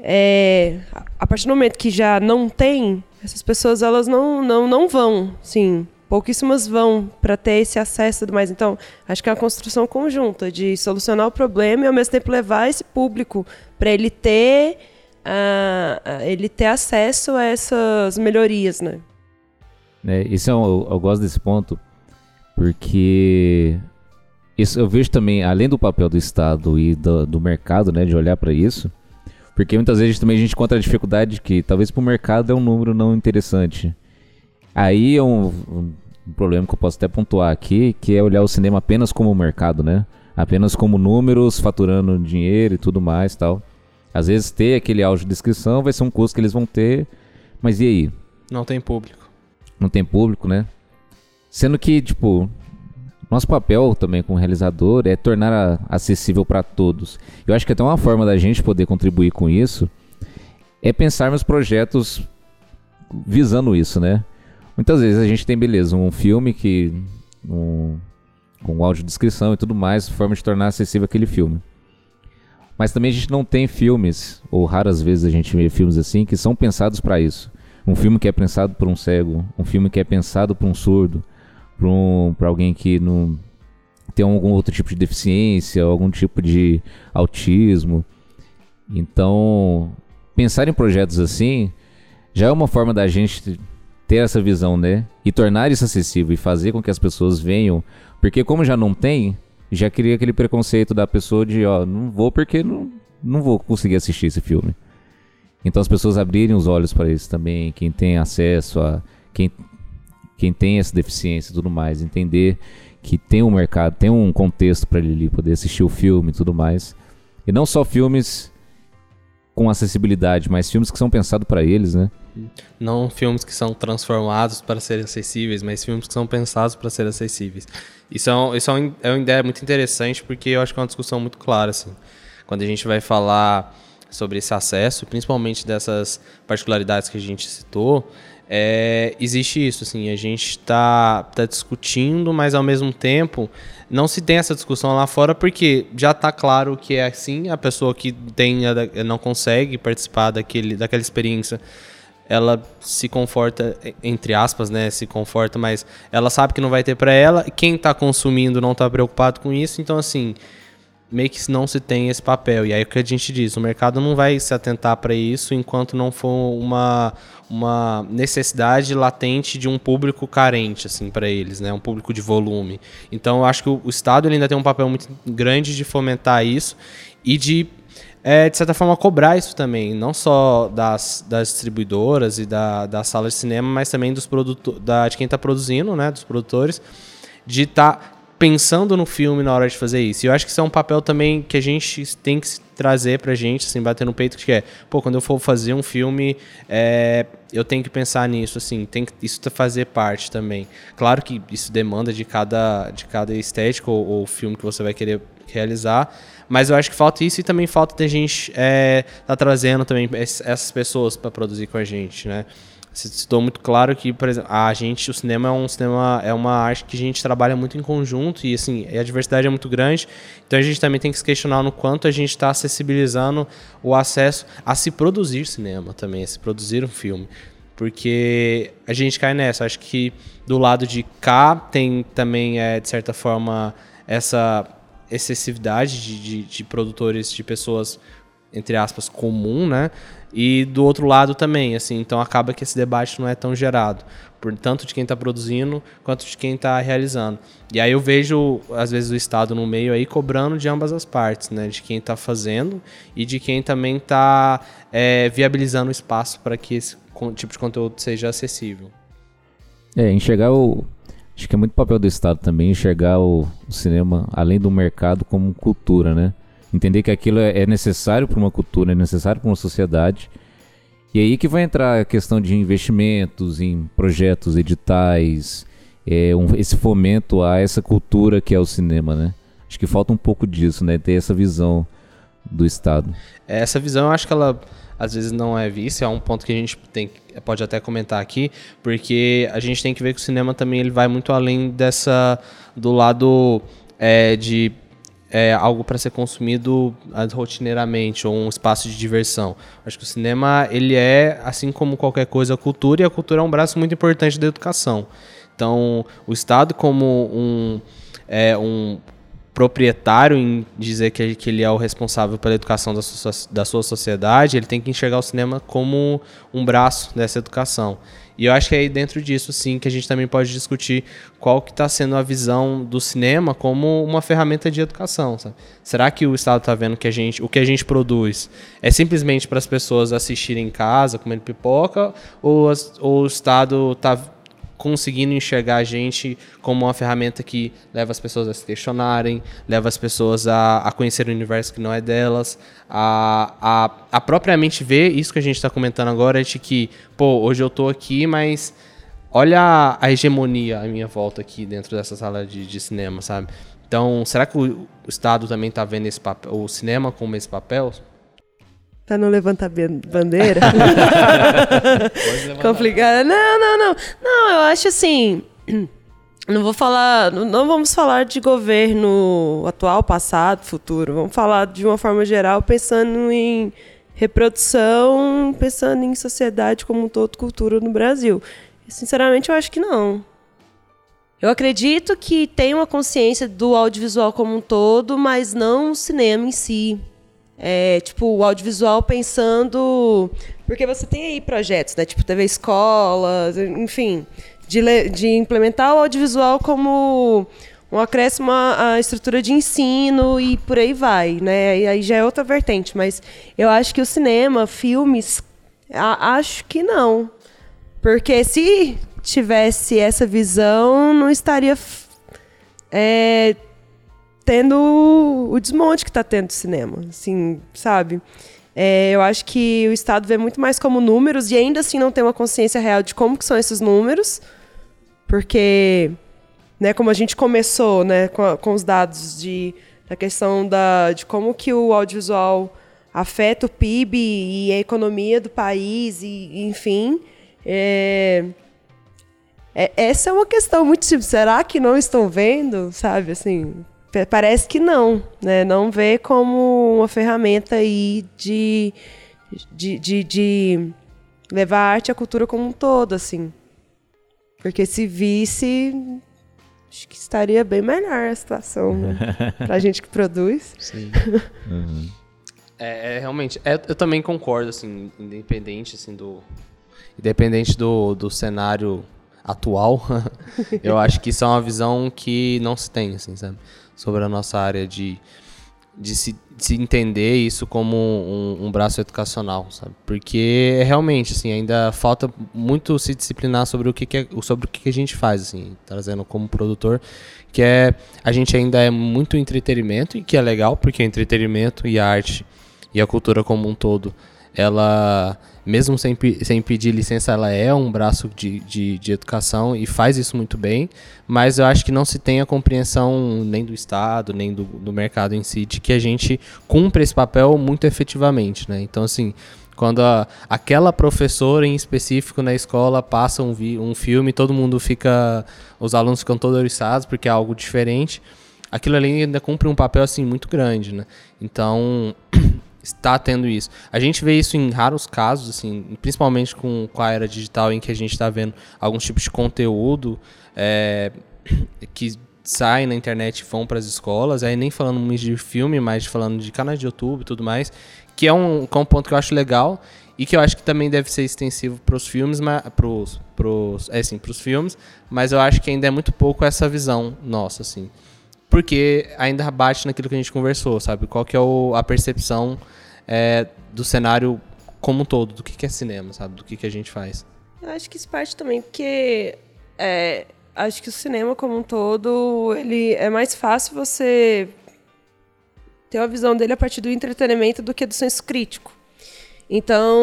é, a partir do momento que já não tem, essas pessoas elas não, não, não vão, sim. Pouquíssimas vão para ter esse acesso e tudo mais. Então, acho que é uma construção conjunta de solucionar o problema e ao mesmo tempo levar esse público para ele ter uh, ele ter acesso a essas melhorias, né? É, isso é um, eu, eu gosto desse ponto porque isso eu vejo também, além do papel do Estado e do, do mercado, né, de olhar para isso, porque muitas vezes também a gente encontra a dificuldade que talvez para o mercado é um número não interessante. Aí é um, um, problema que eu posso até pontuar aqui, que é olhar o cinema apenas como mercado, né? Apenas como números, faturando dinheiro e tudo mais tal. Às vezes ter aquele áudio de inscrição vai ser um custo que eles vão ter, mas e aí? Não tem público. Não tem público, né? Sendo que, tipo, nosso papel também como realizador é tornar acessível para todos. Eu acho que até uma forma da gente poder contribuir com isso é pensarmos projetos visando isso, né? Muitas vezes a gente tem, beleza, um filme que. Um, com audiodescrição e tudo mais, forma de tornar acessível aquele filme. Mas também a gente não tem filmes, ou raras vezes a gente vê filmes assim, que são pensados para isso. Um filme que é pensado por um cego, um filme que é pensado por um surdo, para um, alguém que não tem algum outro tipo de deficiência, algum tipo de autismo. Então, pensar em projetos assim já é uma forma da gente ter essa visão, né? E tornar isso acessível e fazer com que as pessoas venham. Porque como já não tem, já cria aquele preconceito da pessoa de, ó, não vou porque não, não vou conseguir assistir esse filme. Então as pessoas abrirem os olhos para isso também, quem tem acesso a quem quem tem essa deficiência e tudo mais, entender que tem um mercado, tem um contexto para ele poder assistir o filme e tudo mais. E não só filmes com acessibilidade, mas filmes que são pensados para eles, né? Não filmes que são transformados para serem acessíveis, mas filmes que são pensados para serem acessíveis. Isso, é, um, isso é, um, é uma ideia muito interessante porque eu acho que é uma discussão muito clara, assim. Quando a gente vai falar sobre esse acesso, principalmente dessas particularidades que a gente citou, é, existe isso, assim, a gente está tá discutindo, mas ao mesmo tempo não se tem essa discussão lá fora porque já está claro que é assim, a pessoa que tem não consegue participar daquele, daquela experiência ela se conforta, entre aspas, né? Se conforta, mas ela sabe que não vai ter para ela. Quem está consumindo não está preocupado com isso. Então, assim, meio que não se tem esse papel. E aí o que a gente diz, o mercado não vai se atentar para isso enquanto não for uma, uma necessidade latente de um público carente assim para eles, né? Um público de volume. Então eu acho que o, o Estado ainda tem um papel muito grande de fomentar isso e de é, de certa forma, cobrar isso também, não só das, das distribuidoras e da, da sala de cinema, mas também dos produtores, da, de quem está produzindo, né, dos produtores, de estar tá pensando no filme na hora de fazer isso. E eu acho que isso é um papel também que a gente tem que trazer pra gente, assim, bater no peito, que é, pô, quando eu for fazer um filme, é, eu tenho que pensar nisso, assim, tem que isso fazer parte também. Claro que isso demanda de cada, de cada estética ou, ou filme que você vai querer realizar, mas eu acho que falta isso e também falta de a gente é, tá trazendo também essas pessoas para produzir com a gente, né? Citou muito claro que, por exemplo, a gente, o cinema é um cinema, é uma arte que a gente trabalha muito em conjunto e assim, a diversidade é muito grande. Então a gente também tem que se questionar no quanto a gente está acessibilizando o acesso a se produzir cinema também, a se produzir um filme. Porque a gente cai nessa. Acho que do lado de cá tem também, é, de certa forma, essa excessividade de, de, de produtores, de pessoas, entre aspas, comum, né? E do outro lado também, assim, então acaba que esse debate não é tão gerado, por tanto de quem está produzindo quanto de quem está realizando. E aí eu vejo, às vezes, o Estado no meio aí cobrando de ambas as partes, né? De quem está fazendo e de quem também está é, viabilizando o espaço para que esse tipo de conteúdo seja acessível. É, enxergar o. Acho que é muito papel do Estado também enxergar o, o cinema, além do mercado, como cultura, né? Entender que aquilo é, é necessário para uma cultura, é necessário para uma sociedade. E aí que vai entrar a questão de investimentos em projetos editais, é, um, esse fomento a essa cultura que é o cinema, né? Acho que falta um pouco disso, né? Ter essa visão do Estado. É, essa visão, eu acho que ela às vezes não é vista, é um ponto que a gente tem, pode até comentar aqui, porque a gente tem que ver que o cinema também ele vai muito além dessa do lado é, de é, algo para ser consumido rotineiramente ou um espaço de diversão. Acho que o cinema ele é, assim como qualquer coisa, cultura e a cultura é um braço muito importante da educação. Então, o Estado como um, é, um proprietário em dizer que, que ele é o responsável pela educação da sua, da sua sociedade, ele tem que enxergar o cinema como um braço dessa educação. E eu acho que é aí dentro disso, sim, que a gente também pode discutir qual que está sendo a visão do cinema como uma ferramenta de educação. Sabe? Será que o Estado está vendo que a gente, o que a gente produz é simplesmente para as pessoas assistirem em casa, comendo pipoca, ou, ou o Estado está conseguindo enxergar a gente como uma ferramenta que leva as pessoas a se questionarem, leva as pessoas a, a conhecer o universo que não é delas, a, a, a propriamente ver isso que a gente está comentando agora, de que, pô, hoje eu estou aqui, mas olha a, a, hegemonia à minha volta aqui dentro dessa sala de, de cinema, sabe? Então, será que o, o Estado também está vendo esse papel, o cinema como esse papel? Pra não levantar bandeira. Complicada. Não, não, não. Não, eu acho assim. Não vou falar. Não vamos falar de governo atual, passado, futuro. Vamos falar de uma forma geral, pensando em reprodução, pensando em sociedade como um todo, cultura no Brasil. Sinceramente, eu acho que não. Eu acredito que tem uma consciência do audiovisual como um todo, mas não o cinema em si é, tipo, o audiovisual pensando. Porque você tem aí projetos, né? Tipo, TV Escola, enfim, de, de implementar o audiovisual como um acréscimo à estrutura de ensino e por aí vai, né? E aí já é outra vertente, mas eu acho que o cinema, filmes, a, acho que não. Porque se tivesse essa visão, não estaria é, tendo o desmonte que está tendo o cinema, assim, sabe? É, eu acho que o Estado vê muito mais como números e ainda assim não tem uma consciência real de como que são esses números, porque, né, como a gente começou, né, com, a, com os dados de da questão da, de como que o audiovisual afeta o PIB e a economia do país e, enfim, é, é, essa é uma questão muito simples. Será que não estão vendo, sabe, assim, Parece que não, né? Não vê como uma ferramenta aí de, de, de, de levar a arte e a cultura como um todo, assim. Porque se visse, acho que estaria bem melhor a situação né? pra gente que produz. Sim. Uhum. É, é, realmente, é, eu também concordo, assim, independente, assim, do... Independente do, do cenário atual, eu acho que isso é uma visão que não se tem, assim, sabe? Sobre a nossa área de de se, de se entender isso como um, um braço educacional, sabe? Porque realmente, assim, ainda falta muito se disciplinar sobre o que, que é, sobre o que, que a gente faz, assim, trazendo como produtor, que é a gente ainda é muito entretenimento e que é legal porque entretenimento e a arte e a cultura como um todo, ela mesmo sem, sem pedir licença, ela é um braço de, de, de, educação e faz isso muito bem, mas eu acho que não se tem a compreensão nem do Estado, nem do, do mercado em si, de que a gente cumpre esse papel muito efetivamente, né? Então, assim, quando a, aquela professora em específico na escola passa um, vi, um filme, todo mundo fica, os alunos ficam todos oriçados porque é algo diferente, aquilo ali ainda cumpre um papel, assim, muito grande, né? Então está tendo isso. A gente vê isso em raros casos, assim, principalmente com, com a era digital, em que a gente está vendo alguns tipos de conteúdo é, que saem na internet e vão para as escolas, aí nem falando de filme, mas falando de canais de YouTube e tudo mais, que é um, que é um ponto que eu acho legal e que eu acho que também deve ser extensivo para os filmes, pros, pros, é assim, pros filmes, mas eu acho que ainda é muito pouco essa visão nossa, assim. Porque ainda bate naquilo que a gente conversou, sabe? Qual que é o, a percepção é, do cenário como um todo, do que, que é cinema, sabe? Do que, que a gente faz. Eu acho que isso parte também, porque é, acho que o cinema como um todo, ele é mais fácil você ter uma visão dele a partir do entretenimento do que do senso crítico. Então,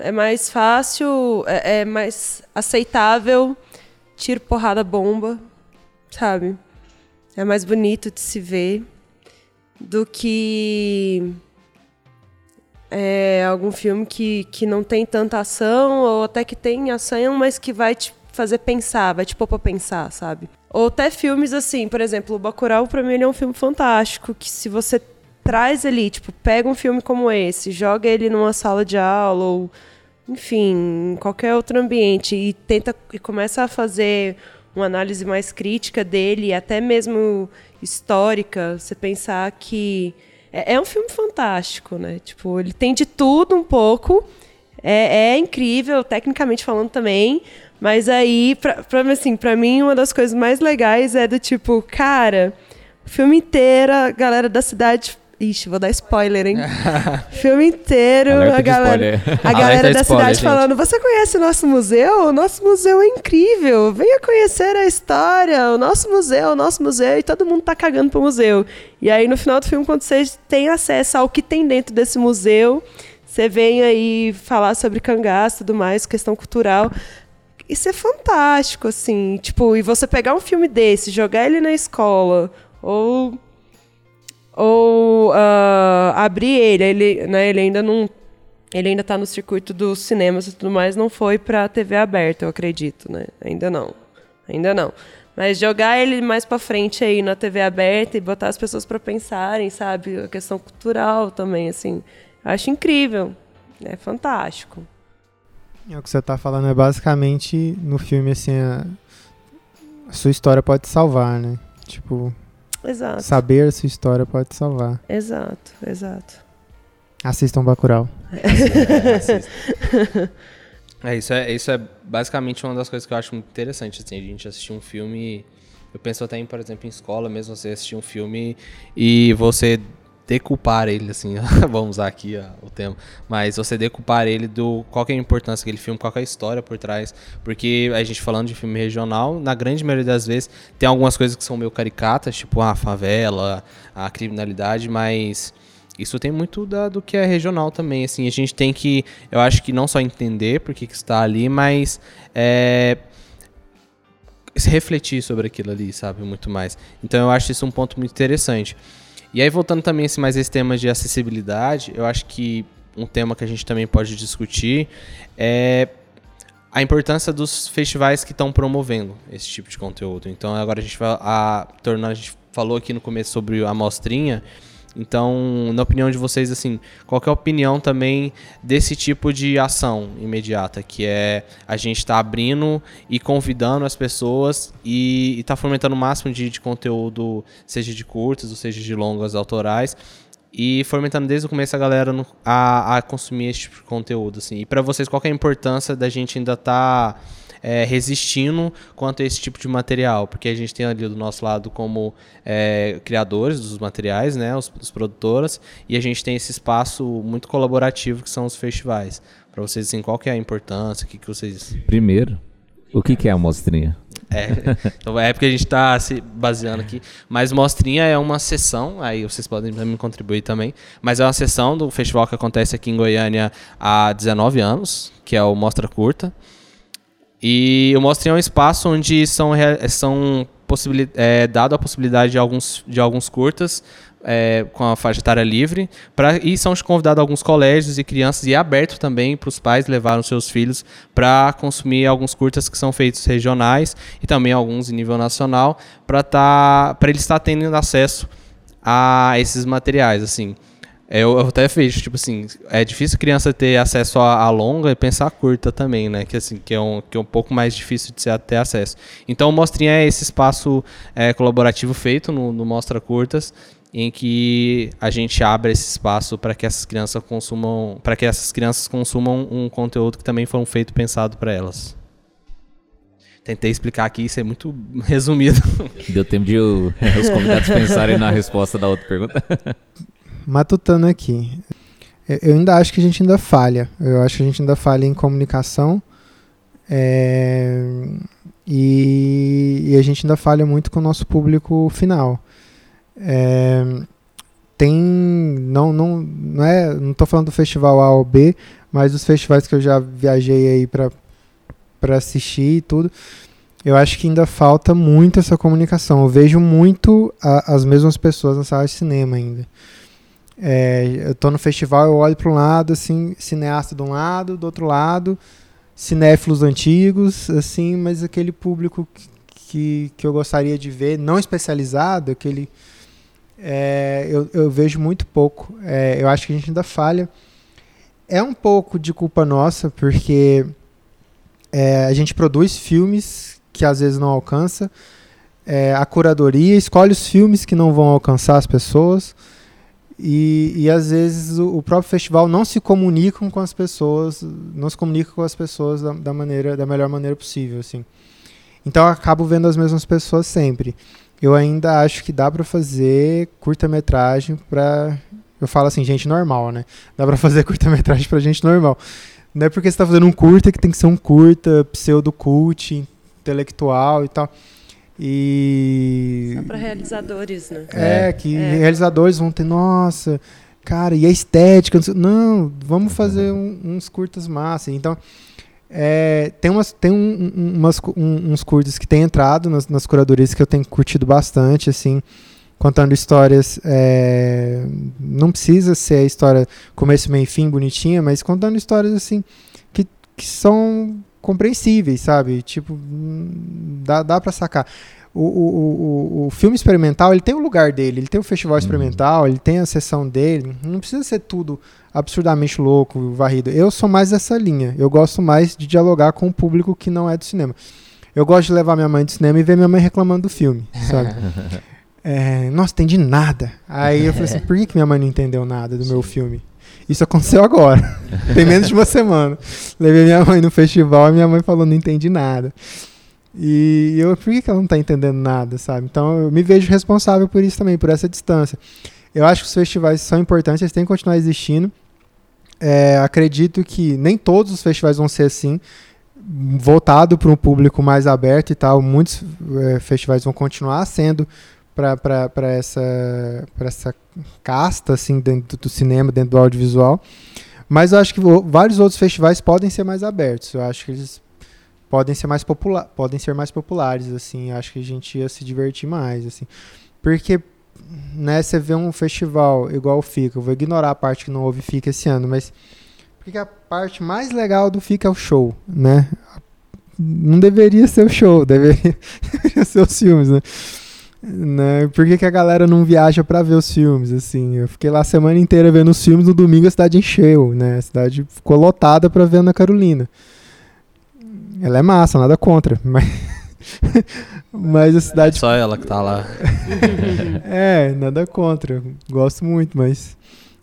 é mais fácil, é, é mais aceitável tiro, porrada, bomba, sabe? É mais bonito de se ver do que é, algum filme que, que não tem tanta ação, ou até que tem ação, mas que vai te fazer pensar, vai te pôr pra pensar, sabe? Ou até filmes assim, por exemplo, o Bacurau pra mim é um filme fantástico, que se você traz ali, tipo, pega um filme como esse, joga ele numa sala de aula, ou enfim, em qualquer outro ambiente, e tenta e começa a fazer uma análise mais crítica dele, até mesmo histórica, você pensar que é, é um filme fantástico, né? Tipo, ele tem de tudo um pouco, é, é incrível, tecnicamente falando também, mas aí, pra, pra, assim, pra mim, uma das coisas mais legais é do tipo, cara, o filme inteiro, a galera da cidade Ixi, vou dar spoiler, hein? Filme inteiro, a galera, a galera da spoiler, cidade gente. falando: Você conhece o nosso museu? O nosso museu é incrível. Venha conhecer a história, o nosso museu, o nosso museu. E todo mundo tá cagando pro museu. E aí, no final do filme, quando você tem acesso ao que tem dentro desse museu, você vem aí falar sobre cangaço e tudo mais, questão cultural. Isso é fantástico, assim. Tipo, e você pegar um filme desse, jogar ele na escola, ou ou uh, abrir ele, ele, né, ele ainda não ele ainda está no circuito dos cinemas e tudo mais, não foi para TV aberta, eu acredito, né? Ainda não. Ainda não. Mas jogar ele mais para frente aí na TV aberta e botar as pessoas para pensarem, sabe? A questão cultural também, assim. Acho incrível. É fantástico. É, o que você está falando é basicamente no filme, assim, a, a sua história pode salvar, né? Tipo, Exato. Saber a sua história pode salvar. Exato, exato. Assistam Bacurau. É, isso é, isso é basicamente uma das coisas que eu acho muito interessante, assim, a gente assistir um filme... Eu penso até em, por exemplo, em escola mesmo, você assistir um filme e você decupar ele, assim, vamos usar aqui ó, o tema, mas você decupar ele do qual é a importância daquele filme, qual é a história por trás, porque a gente falando de filme regional, na grande maioria das vezes tem algumas coisas que são meio caricatas, tipo a favela, a criminalidade, mas isso tem muito da, do que é regional também, assim, a gente tem que, eu acho que não só entender por que está ali, mas é, refletir sobre aquilo ali, sabe, muito mais. Então eu acho isso um ponto muito interessante. E aí, voltando também assim, mais esse tema de acessibilidade, eu acho que um tema que a gente também pode discutir é a importância dos festivais que estão promovendo esse tipo de conteúdo. Então, agora a gente vai a, tornar, a gente falou aqui no começo sobre a mostrinha. Então, na opinião de vocês, assim, qual é a opinião também desse tipo de ação imediata, que é a gente estar tá abrindo e convidando as pessoas e estar tá fomentando o máximo de, de conteúdo, seja de curtas ou seja de longas autorais, e fomentando desde o começo a galera no, a, a consumir esse tipo de conteúdo, assim. E para vocês, qual é a importância da gente ainda estar tá, é, resistindo quanto a esse tipo de material, porque a gente tem ali do nosso lado como é, criadores dos materiais, né, os, os produtoras, e a gente tem esse espaço muito colaborativo que são os festivais. Para vocês, assim, qual que é a importância, o que, que vocês... Primeiro, o que, que é a mostrinha? É, então é porque a gente está se baseando aqui. Mas Mostrinha é uma sessão, aí vocês podem me contribuir também. Mas é uma sessão do festival que acontece aqui em Goiânia há 19 anos, que é o Mostra Curta. E o Mostrinha é um espaço onde são, são é, dado a possibilidade de alguns, de alguns curtas é, com a faixa etária livre, pra, e são convidados alguns colégios e crianças, e é aberto também para os pais levarem seus filhos para consumir alguns curtas que são feitos regionais e também alguns em nível nacional, para tá, eles estar tendo acesso a esses materiais, assim. É, eu, eu até vejo, tipo assim, é difícil criança ter acesso a, a, longa e pensar curta também, né? Que, assim, que, é um, que é um pouco mais difícil de ter acesso. Então, o Mostrinha é esse espaço é, colaborativo feito no, no Mostra Curtas, em que a gente abre esse espaço para que essas crianças consumam, para que essas crianças consumam um conteúdo que também foi feito pensado para elas. Tentei explicar aqui, isso é muito resumido. Deu tempo de eu, os convidados pensarem na resposta da outra pergunta. Matutando aqui. Eu ainda acho que a gente ainda falha. Eu acho que a gente ainda falha em comunicação. É, e, e a gente ainda falha muito com o nosso público final. É, tem não não não é não estou falando do festival A ou B mas dos festivais que eu já viajei aí para para assistir e tudo eu acho que ainda falta muito essa comunicação eu vejo muito a, as mesmas pessoas na sala de cinema ainda é, eu estou no festival eu olho para um lado assim cineasta de um lado do outro lado cinéfilos antigos assim mas aquele público que, que, que eu gostaria de ver não especializado aquele é, eu, eu, vejo muito pouco. É, eu acho que a gente ainda falha. É um pouco de culpa nossa, porque é, a gente produz filmes que às vezes não alcança. É, a curadoria escolhe os filmes que não vão alcançar as pessoas. E, e às vezes o, o, próprio festival não se comunica com as pessoas, não se comunica com as pessoas da, da maneira, da melhor maneira possível, assim. Então eu acabo vendo as mesmas pessoas sempre eu ainda acho que dá para fazer curta-metragem para eu falo assim, gente normal, né? Dá para fazer curta-metragem para gente normal. Não é porque você tá fazendo um curta que tem que ser um curta pseudo-cult, intelectual e tal. E só para realizadores, né? É, que é. realizadores vão ter, nossa, cara, e a estética, não, vamos fazer um, uns curtas massa. Então, é, tem umas, tem um, umas, um, uns cursos que tem entrado nas, nas curadorias que eu tenho curtido bastante, assim, contando histórias. É, não precisa ser a história começo, meio e fim, bonitinha, mas contando histórias assim que, que são compreensíveis, sabe? Tipo, dá, dá para sacar. O, o, o, o, filme experimental ele tem o lugar dele, ele tem o festival uhum. experimental, ele tem a sessão dele. Não precisa ser tudo absurdamente louco, varrido. Eu sou mais dessa linha. Eu gosto mais de dialogar com o público que não é do cinema. Eu gosto de levar minha mãe do cinema e ver minha mãe reclamando do filme, sabe? é, Nossa, entendi nada. Aí eu falei assim, por que, que minha mãe não entendeu nada do Sim. meu filme? Isso aconteceu agora. Tem menos de uma semana. Levei minha mãe no festival e minha mãe falou, não entendi nada. E eu, por que, que ela não está entendendo nada, sabe? Então eu me vejo responsável por isso também, por essa distância. Eu acho que os festivais são importantes, eles têm que continuar existindo. É, acredito que nem todos os festivais vão ser assim, voltado para um público mais aberto e tal. Muitos é, festivais vão continuar sendo para essa, essa casta assim, dentro do cinema, dentro do audiovisual. Mas eu acho que vários outros festivais podem ser mais abertos. Eu acho que eles podem ser mais popular, podem ser mais populares assim. Eu acho que a gente ia se divertir mais assim. Porque né, você vê um festival igual o FICA, eu vou ignorar a parte que não houve FICA esse ano, mas porque a parte mais legal do FICA é o show, né? Não deveria ser o show, deveria, ser os filmes, né? Né? Por que, que a galera não viaja para ver os filmes, assim? Eu fiquei lá a semana inteira vendo os filmes, no domingo a cidade encheu, né? A cidade ficou lotada para ver Ana Carolina. Ela é massa, nada contra, mas mas a cidade. É só ela que tá lá. é, nada contra. Gosto muito, mas.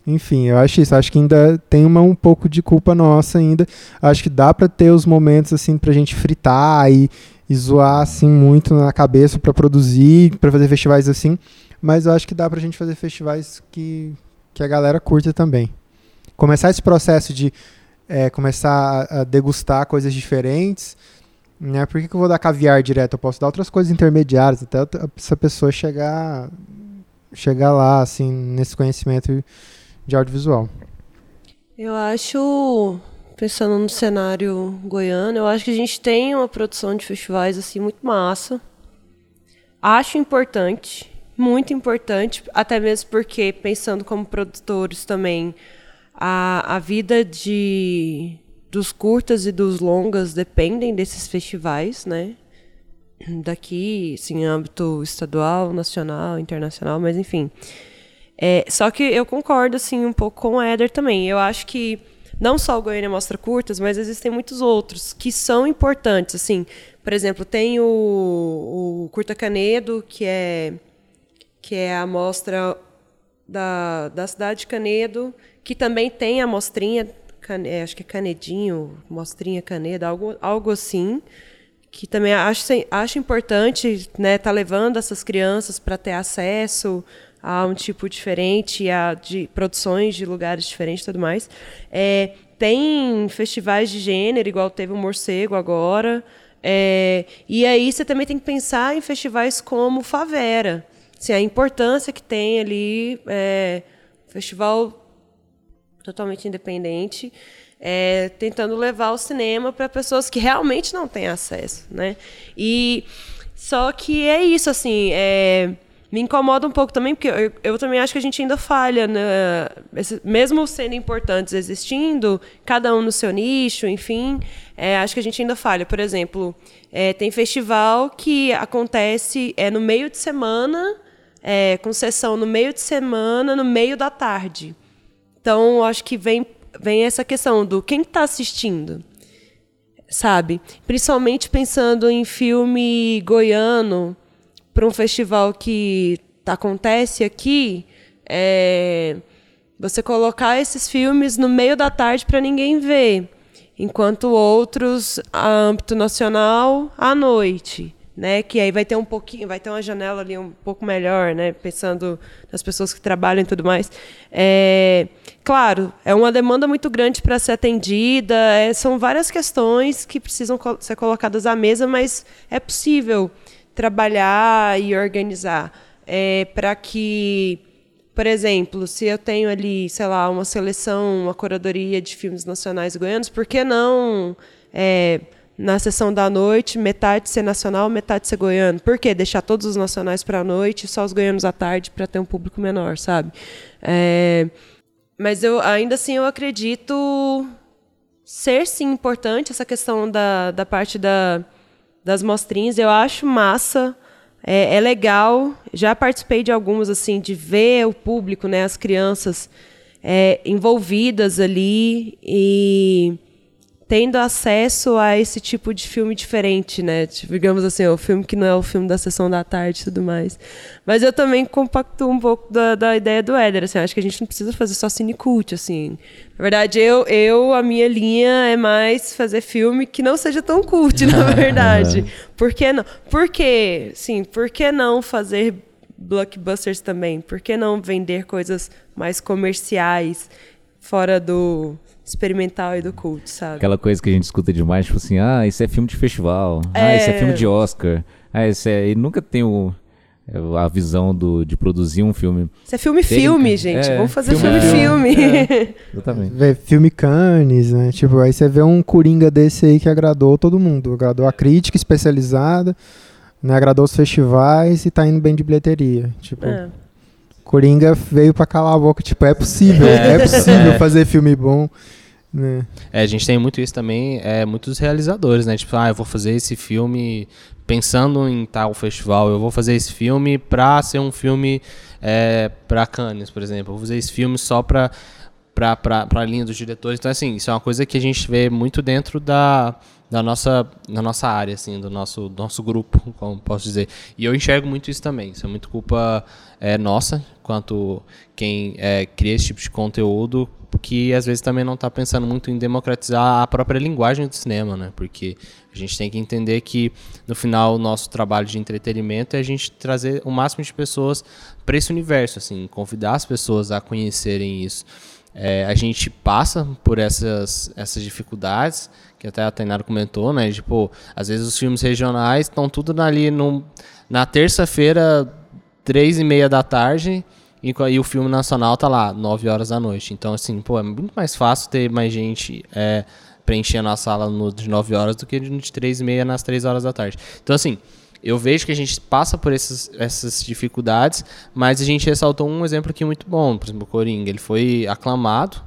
enfim, eu acho isso. Acho que ainda tem uma, um pouco de culpa nossa ainda. Acho que dá para ter os momentos assim pra gente fritar e, e zoar assim muito na cabeça para produzir, para fazer festivais assim. Mas eu acho que dá pra gente fazer festivais que, que a galera curta também. Começar esse processo de é, começar a, degustar coisas diferentes. Né? Por que, que eu vou dar caviar direto? Eu posso dar outras coisas intermediárias até essa pessoa chegar chegar lá, assim, nesse conhecimento de audiovisual. Eu acho, pensando no cenário goiano, eu acho que a gente tem uma produção de festivais assim muito massa. Acho importante, muito importante, até mesmo porque pensando como produtores também, a, a vida de dos curtas e dos longas dependem desses festivais, né? daqui, assim, em âmbito estadual, nacional, internacional, mas enfim. É, só que eu concordo, assim, um pouco com o Éder também. Eu acho que não só o Goiânia Mostra Curtas, mas existem muitos outros que são importantes, assim. Por exemplo, tem o, o Curta Canedo, que é, que é a mostra da, da cidade de Canedo, que também tem a mostrinha, cane, acho que é Canedinho, mostrinha Canedo, algo, algo assim, que também acho, acho importante né, tá levando essas crianças para ter acesso a um tipo diferente, a de produções de lugares diferentes e tudo mais. É, tem festivais de gênero, igual teve o Morcego agora. É, e aí você também tem que pensar em festivais como Favera. Assim, a importância que tem ali, é, festival totalmente independente é, tentando levar o cinema para pessoas que realmente não têm acesso, né? E só que é isso, assim, é, me incomoda um pouco também, porque eu, eu, também acho que a gente ainda falha, né? Esse, mesmo sendo importantes existindo, cada um no seu nicho, enfim, é, acho que a gente ainda falha. Por exemplo, é, tem festival que acontece é, no meio de semana, é, com sessão no meio de semana, no meio da tarde. Então, acho que vem vem essa questão do quem está assistindo, sabe? Principalmente pensando em filme goiano para um festival que acontece aqui, é, você colocar esses filmes no meio da tarde para ninguém ver, enquanto outros a âmbito nacional à noite né? Que aí vai ter um pouquinho, vai ter uma janela ali um pouco melhor, né? Pensando nas pessoas que trabalham e tudo mais. É, claro, é uma demanda muito grande para ser atendida. É, são várias questões que precisam ser colocadas à mesa, mas é possível trabalhar e organizar é, para que por exemplo, se eu tenho ali, sei lá, uma seleção, uma curadoria de filmes nacionais goianos, por que não é, na sessão da noite, metade ser nacional, metade ser goiano. Por quê? Deixar todos os nacionais para a noite e só os goianos à tarde para ter um público menor, sabe? É, mas eu ainda assim eu acredito ser sim importante essa questão da, da parte da, das mostrinhas. Eu acho massa. É, é legal. Já participei de algumas assim, de ver o público, né, as crianças é, envolvidas ali e tendo acesso a esse tipo de filme diferente, né? Tipo, digamos assim, o filme que não é o filme da sessão da tarde e tudo mais. Mas eu também compacto um pouco da, da ideia do Éder, assim, acho que a gente não precisa fazer só cine cult, assim. Na verdade, eu, eu, a minha linha é mais fazer filme que não seja tão cult, na verdade. por que não? Por que, sim, por que não fazer blockbusters também? Por que não vender coisas mais comerciais fora do experimental e do cult, sabe? Aquela coisa que a gente escuta demais, tipo assim, ah, isso é filme de festival, é... ah, isso é filme de Oscar, ah, isso é... E nunca tem o a visão do, de produzir um filme. Isso é filme-filme, gente. É, Vamos fazer filme-filme. É, exatamente. Vê filme Cannes, né? Tipo, aí você vê um Coringa desse aí que agradou todo mundo. Agradou a crítica especializada, né? agradou os festivais e tá indo bem de bilheteria. Tipo, é. Coringa veio pra calar a boca. Tipo, é possível, é, é possível fazer filme bom. É. é. a gente tem muito isso também, é, muitos realizadores, né? Tipo, ah, eu vou fazer esse filme pensando em tal festival, eu vou fazer esse filme pra ser um filme é, pra Cannes, por exemplo. Eu vou fazer esse filme só pra, para a linha dos diretores. Então, assim, isso é uma coisa que a gente vê muito dentro da, da, nossa, da nossa área, assim, do nosso, do nosso grupo, como posso dizer. E eu enxergo muito isso também. Isso é muito culpa é, nossa, quanto quem é, cria esse tipo de conteúdo, que às vezes também não está pensando muito em democratizar a própria linguagem do cinema, né? Porque a gente tem que entender que no final o nosso trabalho de entretenimento é a gente trazer o máximo de pessoas para esse universo, assim, convidar as pessoas a conhecerem isso. É, a gente passa por essas, essas dificuldades, que até a Tainara comentou, né? Tipo, às vezes os filmes regionais estão tudo ali no, na terça-feira, três e meia da tarde, e, e, o filme nacional tá lá, nove horas da noite. Então, assim, pô, é muito mais fácil ter mais gente é, preenchendo a sala no, de nove horas do que de três e meia nas três horas da tarde. Então, assim, eu vejo que a gente passa por esses, essas dificuldades, mas a gente ressaltou um exemplo aqui muito bom, por exemplo, o Coringa. Ele foi aclamado,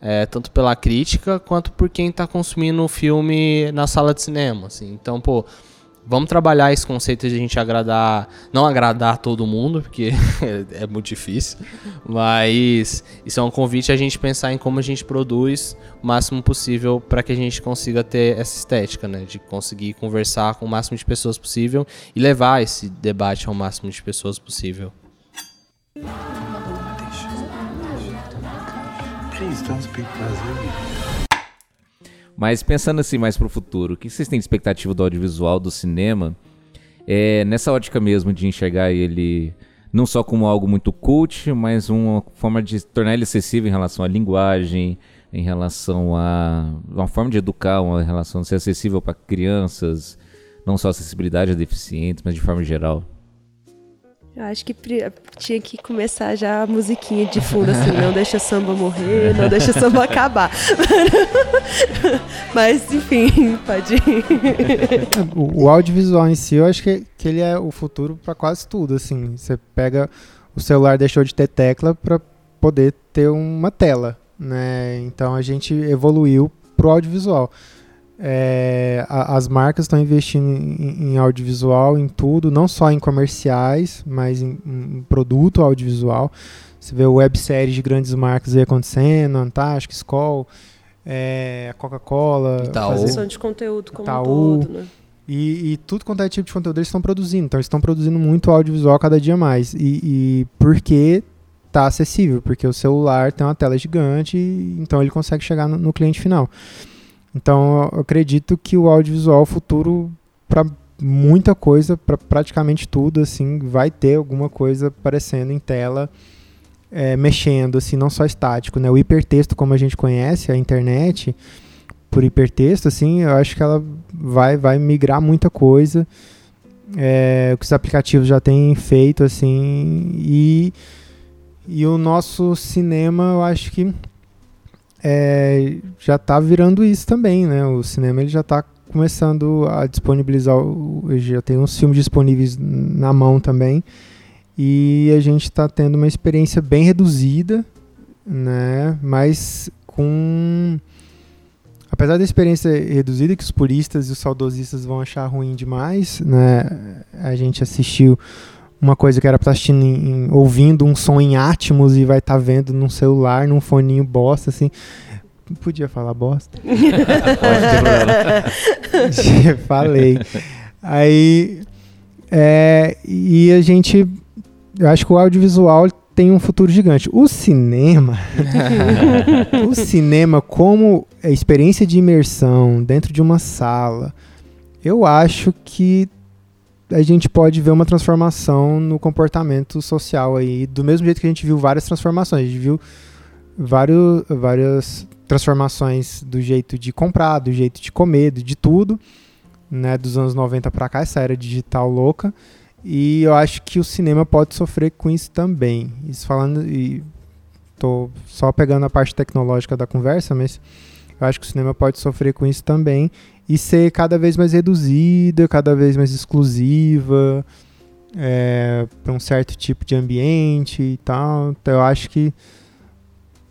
é, tanto pela crítica quanto por quem está consumindo o filme na sala de cinema. Assim. Então, pô, vamos trabalhar esse conceito de a gente agradar, não agradar todo mundo, porque é, muito difícil, mas isso é um convite a gente pensar em como a gente produz o máximo possível para que a gente consiga ter essa estética, né, de conseguir conversar com o máximo de pessoas possível e levar esse debate ao máximo de pessoas possível. Please don't speak Brazilian. Mas pensando assim mais pro futuro, o que vocês têm de expectativa do audiovisual, do cinema? É, nessa ótica mesmo de enxergar ele não só como algo muito cult, mas uma forma de tornar ele acessível em relação à linguagem, em relação a uma forma de educar, uma relação de ser acessível para crianças, não só acessibilidade a deficientes, mas de forma geral. Eu acho que tinha que começar já a musiquinha de fundo, assim, não deixa samba morrer, não deixa samba acabar. Mas, enfim, pode ir. O, o, audiovisual em si, eu acho que, que ele é o futuro para quase tudo, assim. Você pega, o celular deixou de ter tecla para poder ter uma tela, né? Então a gente evoluiu pro audiovisual. É, a, as marcas estão investindo em, em, audiovisual, em tudo, não só em comerciais, mas em, em produto audiovisual. Você vê webséries de grandes marcas aí acontecendo, Antártica, Skoll, é, Coca-Cola. Produção de conteúdo como Itaú, um todo, né? E, e, tudo quanto é tipo de conteúdo eles estão produzindo. Então eles estão produzindo muito audiovisual cada dia mais. E, e porque está acessível, porque o celular tem uma tela gigante, então ele consegue chegar no, no cliente final. Então, eu acredito que o audiovisual futuro para muita coisa, para praticamente tudo, assim, vai ter alguma coisa aparecendo em tela, é, mexendo, assim, não só estático, né? O hipertexto, como a gente conhece, a internet, por hipertexto, assim, eu acho que ela vai, vai migrar muita coisa, é, que os aplicativos já têm feito, assim, e, e o nosso cinema, eu acho que é, já está virando isso também, né? O cinema ele já está começando a disponibilizar, já tem uns filmes disponíveis na mão também, e a gente está tendo uma experiência bem reduzida, né? Mas com apesar da experiência reduzida que os puristas e os saudosistas vão achar ruim demais, né? A gente assistiu uma coisa que era pra estar em, em, ouvindo um som em Atmos e vai estar tá vendo num celular, num foninho bosta, assim. Podia falar bosta? Pode, Falei. Aí. É, e a gente. Eu acho que o audiovisual tem um futuro gigante. O cinema. o cinema, como experiência de imersão dentro de uma sala, eu acho que a gente pode ver uma transformação no comportamento social aí, do mesmo jeito que a gente viu várias transformações. A gente viu vários, várias transformações do jeito de comprar, do jeito de comer, de tudo, né, dos anos 90 para cá, essa era digital louca. E eu acho que o cinema pode sofrer com isso também. Isso falando e tô só pegando a parte tecnológica da conversa, mas eu acho que o cinema pode sofrer com isso também e ser cada vez mais reduzida, cada vez mais exclusiva é, para um certo tipo de ambiente e tal. Então eu acho que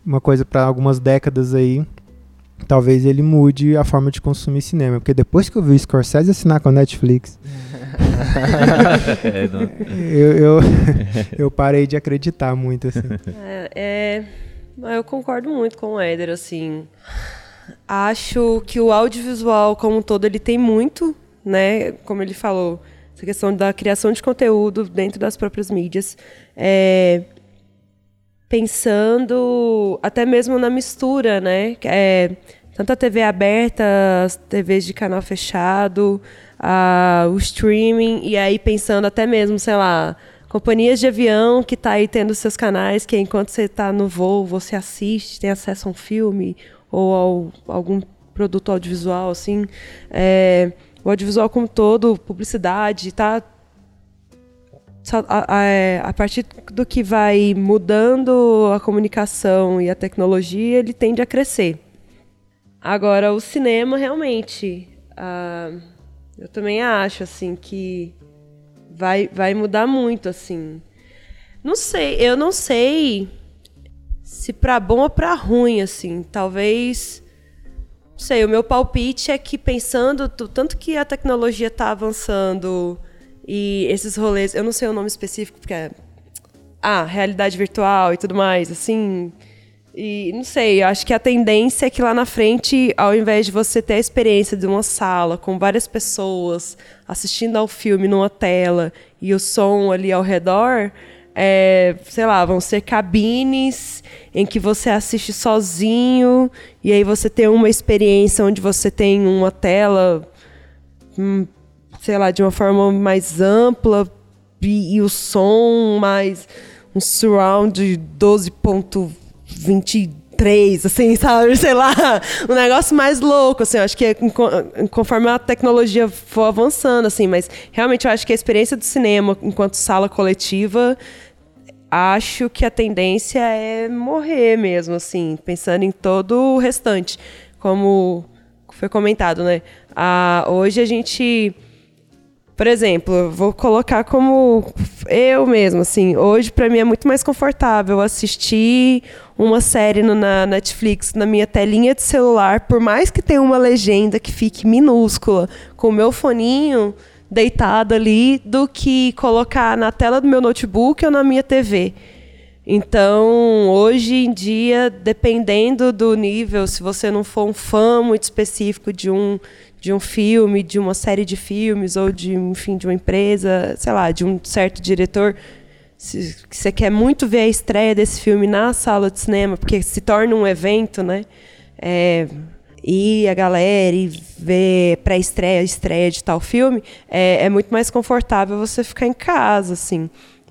uma coisa para algumas décadas aí, talvez ele mude a forma de consumir cinema, porque depois que eu vi o Scorsese assinar com a Netflix, eu, eu, eu, parei de acreditar muito assim. É, é Eu concordo muito com o Éder, assim. Acho que o audiovisual como um todo ele tem muito, né? Como ele falou, essa questão da criação de conteúdo dentro das próprias mídias. É, pensando até mesmo na mistura, né? É, tanto a TV aberta, as TVs de canal fechado, a, o streaming, e aí pensando até mesmo, sei lá, companhias de avião que tá aí tendo seus canais, que enquanto você está no voo, você assiste, tem acesso a um filme ou ao, algum produto audiovisual, assim. É, o audiovisual como todo, publicidade, tá a, a, é, a, partir do que vai mudando a comunicação e a tecnologia, ele tende a crescer. Agora, o cinema, realmente, uh, eu também acho, assim, que vai, vai mudar muito, assim. Não sei, eu não sei se para bom ou para ruim, assim. Talvez, não sei, o meu palpite é que pensando, tanto que a tecnologia está avançando e esses rolês, eu não sei o nome específico, porque é. Ah, realidade virtual e tudo mais, assim. E não sei, eu acho que a tendência é que lá na frente, ao invés de você ter a experiência de uma sala com várias pessoas assistindo ao filme numa tela e o som ali ao redor, é, sei lá, vão ser cabines em que você assiste sozinho e aí você tem uma experiência onde você tem uma tela, hum, sei lá, de uma forma mais ampla e, e o som mais um surround de 12.20 23, assim, sabe? Sei lá, um negócio mais louco, assim, acho que é conforme a tecnologia for avançando, assim, mas realmente eu acho que a experiência do cinema enquanto sala coletiva, acho que a tendência é morrer mesmo, assim, pensando em todo o restante, como foi comentado, né? Ah, hoje a gente por exemplo, vou colocar como eu mesmo, assim, hoje para mim é muito mais confortável assistir uma série no, na Netflix na minha telinha de celular, por mais que tenha uma legenda que fique minúscula, com o meu foninho deitado ali, do que colocar na tela do meu notebook ou na minha TV. Então, hoje em dia, dependendo do nível, se você não for um fã muito específico de um de um filme, de uma série de filmes ou de, enfim, de uma empresa, sei lá, de um certo diretor, se, você quer muito ver a estreia desse filme na sala de cinema, porque se torna um evento, né? É, e a galera e ver pré-estreia, estreia de tal filme, é, é, muito mais confortável você ficar em casa, assim.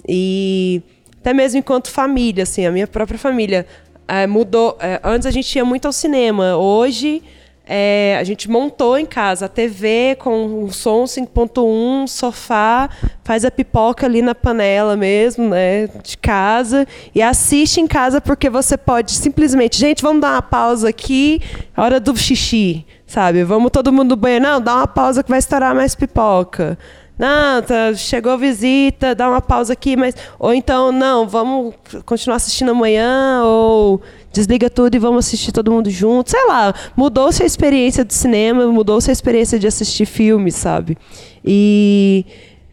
E até mesmo enquanto família, assim, a minha própria família é, mudou. É, antes a gente ia muito ao cinema, hoje é, a gente montou em casa a TV com o som 5.1, sofá, faz a pipoca ali na panela mesmo, né, de casa e assiste em casa porque você pode simplesmente, gente, vamos dar uma pausa aqui, hora do xixi, sabe? Vamos todo mundo no banheiro, não, dá uma pausa que vai estourar mais pipoca. Não, tá, chegou visita, dá uma pausa aqui, mas ou então não, vamos continuar assistindo amanhã ou desliga tudo e vamos assistir todo mundo junto. Sei lá, mudou-se a experiência do cinema, mudou-se a experiência de assistir filmes, sabe? E,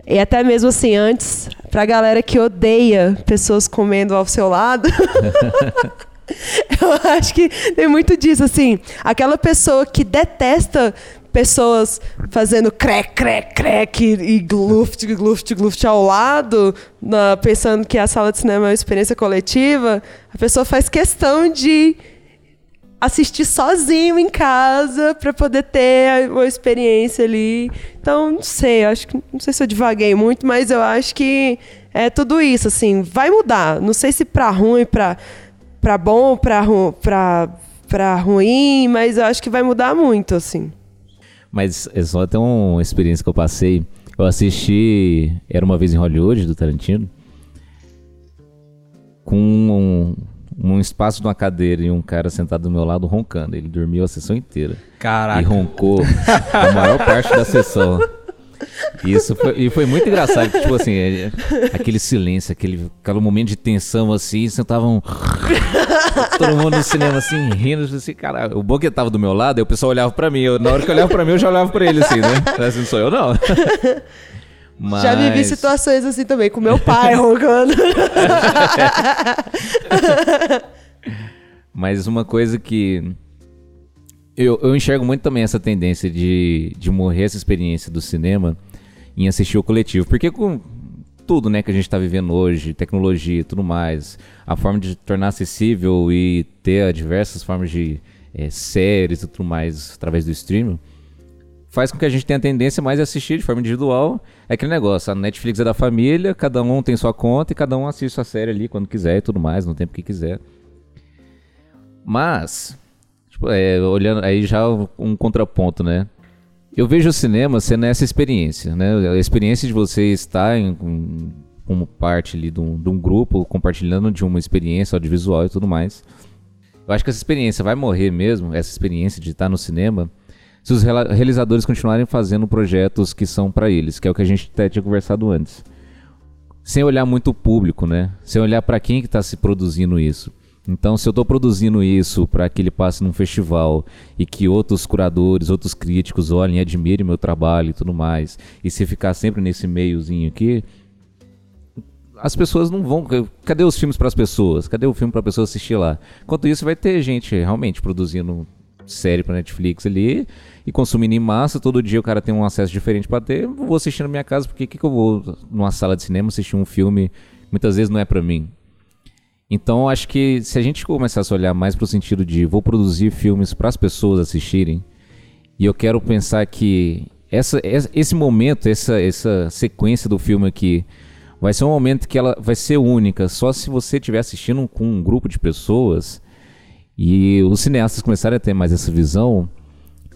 e até mesmo assim, antes, pra galera que odeia pessoas comendo ao seu lado. Eu acho que tem muito disso, assim. Aquela pessoa que detesta pessoas fazendo crec, crec, crec e gluft, gluft, gluft ao lado, na, pensando que a sala de cinema é uma experiência coletiva, a pessoa faz questão de assistir sozinho em casa para poder ter uma experiência ali. Então, não sei, acho que não sei se eu divaguei muito, mas eu acho que é tudo isso assim, vai mudar. Não sei se para ruim, para para bom, para para para ruim, mas eu acho que vai mudar muito assim. Mas é só até uma experiência que eu passei. Eu assisti Era Uma Vez em Hollywood, do Tarantino, com um, um espaço de uma cadeira e um cara sentado do meu lado roncando. Ele dormiu a sessão inteira. Caraca. E roncou a maior parte da sessão. Isso foi, e foi muito engraçado, tipo assim, é, aquele silêncio, aquele, aquele momento de tensão assim, sentavam todo mundo no cinema assim, rindo, assim, cara, o bom que tava do meu lado, aí o pessoal olhava pra mim, eu, na hora que eu olhava pra mim, eu já olhava pra ele assim, né? Assim, não sou eu não. Mas... Já vivi situações assim também, com meu pai roncando. Mas uma coisa que eu, eu enxergo muito também essa tendência de, de morrer essa experiência do cinema em assistir o coletivo. Porque com tudo né, que a gente está vivendo hoje, tecnologia e tudo mais, a forma de tornar acessível e ter diversas formas de é, séries e tudo mais através do streaming, faz com que a gente tenha a tendência mais a assistir de forma individual. É aquele negócio, a Netflix é da família, cada um tem sua conta e cada um assiste sua série ali quando quiser e tudo mais, no tempo que quiser. Mas, tipo, é, olhando aí já um contraponto, né? Eu vejo o cinema sendo essa experiência, né? A experiência de você estar em, como parte ali de um, de um, grupo, compartilhando de uma experiência audiovisual e tudo mais. Eu acho que essa experiência vai morrer mesmo, essa experiência de estar no cinema, se os realizadores continuarem fazendo projetos que são para eles, que é o que a gente até tinha conversado antes. Sem olhar muito o público, né? Sem olhar para quem que está se produzindo isso. Então, se eu estou produzindo isso para que ele passe num festival e que outros curadores, outros críticos olhem e admirem meu trabalho e tudo mais, e se ficar sempre nesse meiozinho aqui, as pessoas não vão. Cadê os filmes para as pessoas? Cadê o filme para a pessoa assistir lá? Enquanto isso, vai ter gente realmente produzindo série para Netflix ali e consumindo em massa. Todo dia o cara tem um acesso diferente para ter. Vou assistir na minha casa porque que, que eu vou numa sala de cinema assistir um filme? Muitas vezes não é para mim. Então, acho que se a gente começasse a olhar mais para o sentido de vou produzir filmes para as pessoas assistirem, e eu quero pensar que essa, esse momento, essa, essa sequência do filme aqui, vai ser um momento que ela vai ser única, só se você estiver assistindo com um grupo de pessoas e os cineastas começarem a ter mais essa visão,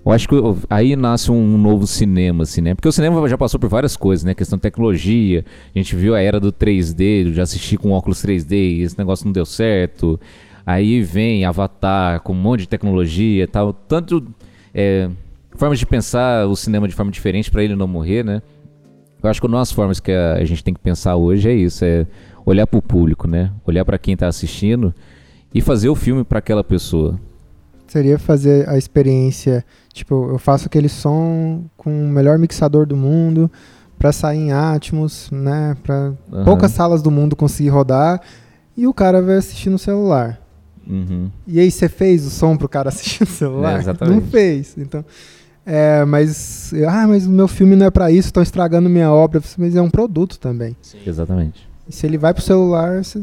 eu acho que aí nasce um novo cinema, assim, né? Porque o cinema já passou por várias coisas, né? Questão de tecnologia, a gente viu a era do 3D, já assisti com óculos 3D e esse negócio não deu certo. Aí vem Avatar com um monte de tecnologia e tal. Tanto é, formas de pensar o cinema de forma diferente para ele não morrer, né? Eu acho que uma das formas que a, a gente tem que pensar hoje é isso, é olhar para o público, né? Olhar para quem está assistindo e fazer o filme para aquela pessoa seria fazer a experiência, tipo, eu faço aquele som com o melhor mixador do mundo para sair em Atmos, né, para uhum. poucas salas do mundo conseguir rodar e o cara vai assistir no celular. Uhum. E aí você fez o som pro cara assistir no celular? É, Não fez. Então, é, mas ah, mas o meu filme não é para isso, estão estragando minha obra, mas é um produto também. Sim. Exatamente. E se ele vai pro celular, você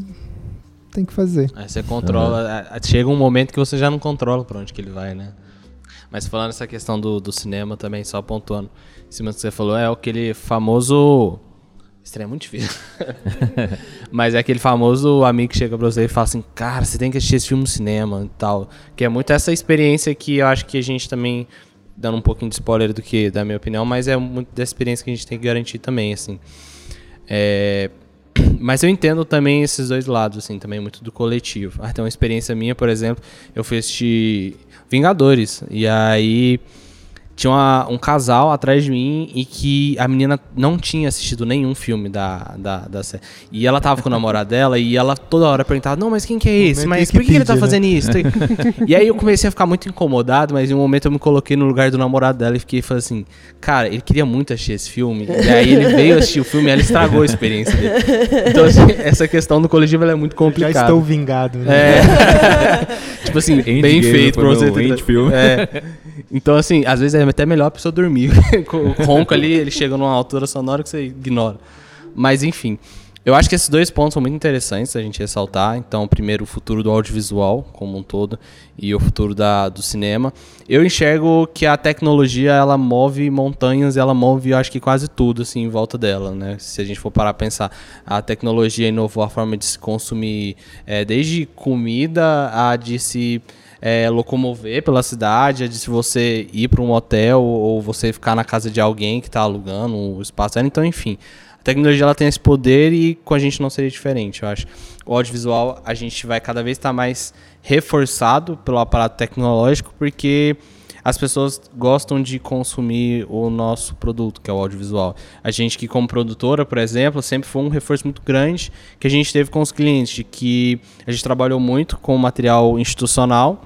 tem que fazer. Aí você controla. Uhum. Chega um momento que você já não controla pra onde que ele vai, né? Mas falando essa questão do, do cinema também, só pontuando em cima do que você falou, é aquele famoso. Estranho é muito difícil. Mas é aquele famoso amigo que chega pra você e fala assim: Cara, você tem que assistir esse filme no cinema e tal. Que é muito essa experiência que eu acho que a gente também. Dando um pouquinho de spoiler do que, da minha opinião, mas é muito dessa experiência que a gente tem que garantir também, assim. É, mas eu entendo também esses dois lados, assim, também muito do coletivo. Até uma experiência minha, por exemplo, eu fui assistir Vingadores. E aí tinha uma, um casal atrás de mim e que a menina não tinha assistido nenhum filme da, da, da série. E ela tava com o namorado dela e ela toda hora perguntava: Não, mas quem que é esse? Mas por que, que ele tá né? fazendo isso? e aí eu comecei a ficar muito incomodado, mas em um momento eu me coloquei no lugar do namorado dela e fiquei falando assim: Cara, ele queria muito assistir esse filme. E aí ele veio assistir o filme e ela estragou a experiência dele. Então, assim, essa questão do coletivo é muito complicada. Já estou vingado. Né? É. tipo assim, bem feito pra você ter. Filme. É. Então, assim, às vezes é até melhor a pessoa dormir. o ronco ali, ele chega numa altura sonora que você ignora. Mas, enfim. Eu acho que esses dois pontos são muito interessantes a gente ressaltar. Então, primeiro, o futuro do audiovisual como um todo e o futuro da, do cinema. Eu enxergo que a tecnologia ela move montanhas, ela move, eu acho que quase tudo assim em volta dela, né? Se a gente for parar a pensar, a tecnologia inovou a forma de se consumir, é, desde comida a de se é, locomover pela cidade, de se você ir para um hotel ou você ficar na casa de alguém que está alugando o espaço. Então, enfim, a tecnologia ela tem esse poder e com a gente não seria diferente, eu acho. O audiovisual a gente vai cada vez estar tá mais reforçado pelo aparato tecnológico porque as pessoas gostam de consumir o nosso produto, que é o audiovisual. A gente que como produtora, por exemplo, sempre foi um reforço muito grande que a gente teve com os clientes, que a gente trabalhou muito com material institucional,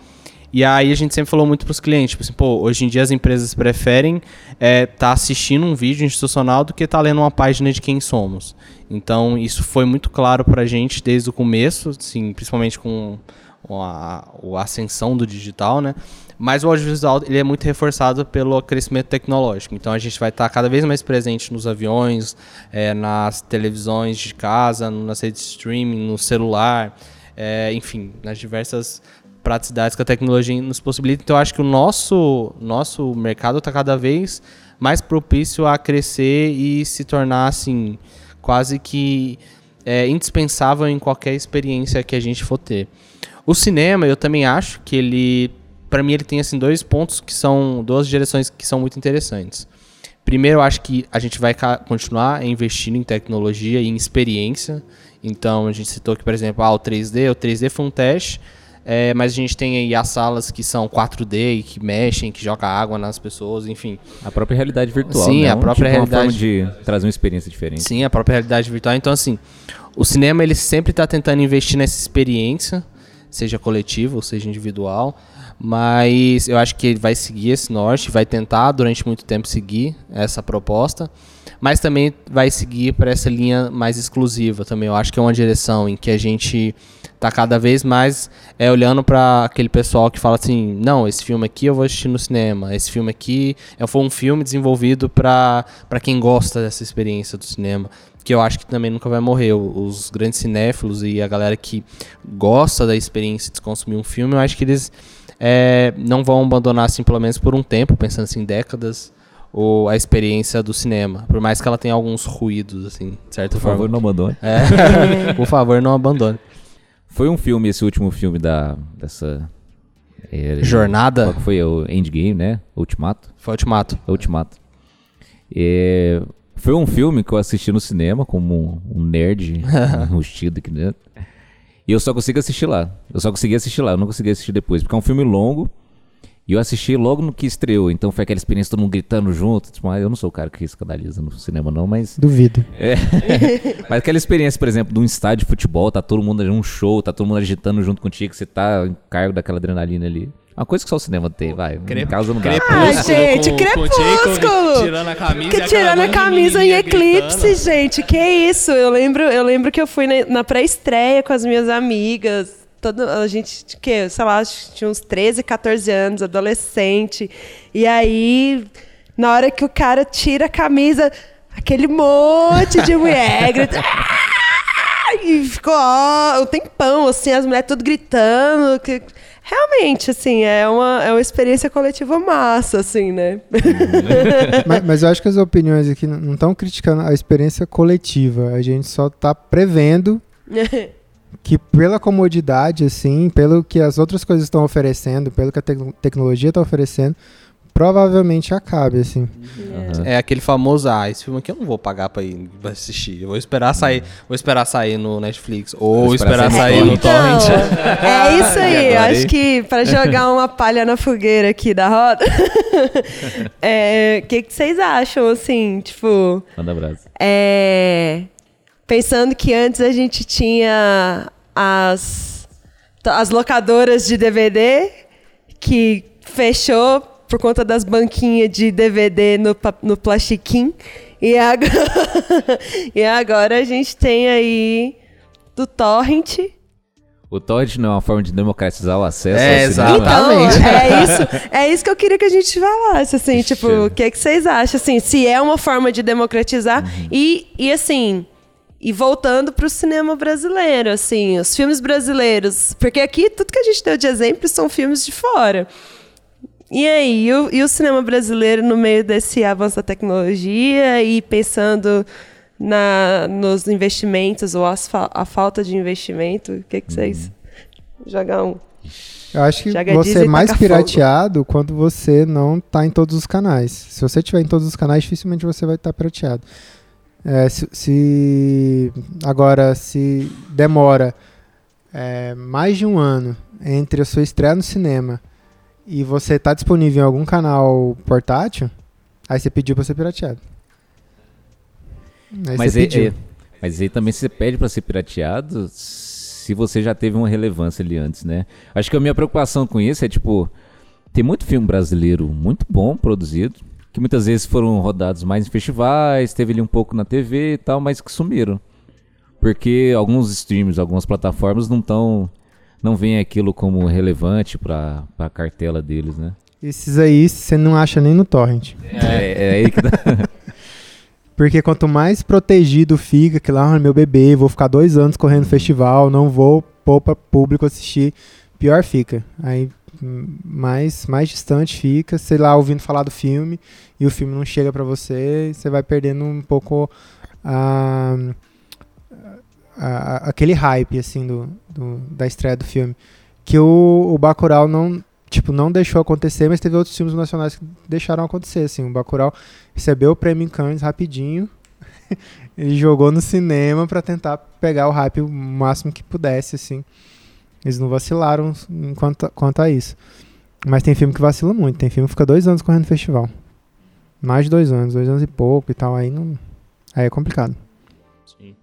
e aí a gente sempre falou muito para os clientes, tipo assim, pô, hoje em dia as empresas preferem estar é, tá assistindo um vídeo institucional do que estar tá lendo uma página de quem somos. Então isso foi muito claro para a gente desde o começo, assim, principalmente com a, ascensão do digital, né? Mas o audiovisual ele é muito reforçado pelo crescimento tecnológico. Então a gente vai estar cada vez mais presente nos aviões, é, nas televisões de casa, nas redes de streaming, no celular, é, enfim, nas diversas praticidades que a tecnologia nos possibilita. Então eu acho que o nosso, nosso mercado está cada vez mais propício a crescer e se tornar assim quase que é, indispensável em qualquer experiência que a gente for ter. O cinema, eu também acho que ele, para mim, ele tem assim dois pontos que são duas direções que são muito interessantes. Primeiro, eu acho que a gente vai continuar investindo em tecnologia e em experiência. Então, a gente citou que, por exemplo, ah, o 3D, o 3D foi um teste, é, mas a gente tem aí as salas que são 4D e que mexem, que jogam água nas pessoas, enfim. A própria realidade virtual. Sim, né? a própria tipo realidade. Uma forma de trazer uma experiência diferente. Sim, a própria realidade virtual. Então, assim, o cinema ele sempre está tentando investir nessa experiência, seja coletiva ou seja individual, mas eu acho que ele vai seguir esse norte, vai tentar durante muito tempo seguir essa proposta, mas também vai seguir para essa linha mais exclusiva também. Eu acho que é uma direção em que a gente tá cada vez mais é, olhando para aquele pessoal que fala assim, não, esse filme aqui eu vou assistir no cinema, esse filme aqui é, foi um filme desenvolvido para quem gosta dessa experiência do cinema, que eu acho que também nunca vai morrer. Os grandes cinéfilos e a galera que gosta da experiência de consumir um filme, eu acho que eles é, não vão abandonar assim, pelo menos por um tempo, pensando assim, décadas, ou a experiência do cinema, por mais que ela tenha alguns ruídos, assim, de certa Por forma. favor, não abandone. É. por favor, não abandone. Foi um filme, esse último filme da dessa é, Jornada? Qual que foi o Endgame, né? Ultimato. Foi Ultimato. Ultimato. É, foi um filme que eu assisti no cinema como um nerd enrustido aqui dentro. E eu só consegui assistir lá. Eu só consegui assistir lá, eu não consegui assistir depois, porque é um filme longo. E eu assisti logo no que estreou, então foi aquela experiência todo mundo gritando junto. Tipo, ah, eu não sou o cara que escandaliza no cinema, não, mas. Duvido. É. Mas aquela experiência, por exemplo, de um estádio de futebol, tá todo mundo um show, tá todo mundo agitando junto contigo, você tá em cargo daquela adrenalina ali. Uma coisa que só o cinema tem, vai. Em casa não dá. Ah, gente, crepúsculo! tirando a camisa. Que tirando a camisa em eclipse, gente. Que isso? Eu lembro, eu lembro que eu fui na, na pré-estreia com as minhas amigas. Todo, a gente, que, sei lá, tinha uns 13, 14 anos, adolescente. E aí, na hora que o cara tira a camisa, aquele monte de mulher grita. "Ah!" E ficou ó, um tempão, assim, as mulheres tudo gritando. Que, realmente, assim, é uma, é uma experiência coletiva massa, assim, né? mas, mas eu acho que as opiniões aqui não estão criticando a experiência coletiva. A gente só está prevendo que pela comodidade, assim, pelo que as outras coisas estão oferecendo, pelo que a tec- tecnologia está oferecendo, provavelmente acabe, assim. Aham. É aquele famoso, ah, esse filme aqui eu não vou pagar pra ir pra assistir. Eu vou esperar sair, vou esperar sair no Netflix. Ou Vou esperar esperar sair sair no Então, Torrent. é isso aí. Acho que para jogar uma palha na fogueira aqui da roda, é, o que, que vocês acham, assim, tipo, Manda abraço. é, pensando que antes a gente tinha as, as locadoras de DVD que fechou por conta das banquinhas de DVD no, no plastiquim. E agora, e agora a gente tem aí do Torrent. O Torrent não é uma forma de democratizar o acesso É, ao cinema. Exatamente. Então, é isso, é isso que eu queria que a gente falasse, assim, Ixi. tipo, o que, que vocês acham, assim, se é uma forma de democratizar Uhum. e, e, assim, e voltando pro cinema brasileiro, assim, os filmes brasileiros, porque aqui tudo que a gente deu de exemplo são filmes de fora. E aí, e o, e o cinema brasileiro no meio desse avanço da tecnologia e pensando na, nos investimentos ou as a falta de investimento, o que, que vocês... Jogar um... Eu acho que Joga você é mais taca fogo. pirateado quando você não tá em todos os canais. Se você tiver em todos os canais, dificilmente você vai estar pirateado. É, se, se- agora se demora é, mais de um ano entre a sua estreia no cinema e você tá disponível em algum canal portátil, aí você pediu pra ser pirateado. Aí Mas, você é- é- mas aí também você pede pra ser pirateado se você já teve uma relevância ali antes, né? Acho que a minha preocupação com isso é, tipo, tem muito filme brasileiro muito bom produzido, que muitas vezes foram rodados mais em festivais, teve ali um pouco na TV e tal, mas que sumiram. Porque alguns streams, algumas plataformas não estão não veem aquilo como relevante para a cartela deles, né? Esses aí você não acha nem no torrent. É, é aí que dá. Porque quanto mais protegido fica, que lá, ah, meu bebê, vou ficar dois anos correndo festival, não vou pôr pra público assistir, pior fica. Aí mais, mais distante fica, sei lá, ouvindo falar do filme, e o filme não chega pra você, você vai perdendo um pouco a, a- aquele hype, assim, do, do- da estreia do filme. Que o, o Bacurau não, tipo, não deixou acontecer, mas teve outros filmes nacionais que deixaram acontecer, assim. O Bacurau recebeu o prêmio em Cannes rapidinho. Ele jogou no cinema pra tentar pegar o hype o máximo que pudesse, assim. Eles não vacilaram enquanto, quanto a isso. Mas tem filme que vacila muito. Tem filme que fica dois anos correndo festival. Mais de dois anos, dois anos e pouco e tal. Aí não. Aí é complicado. Sim.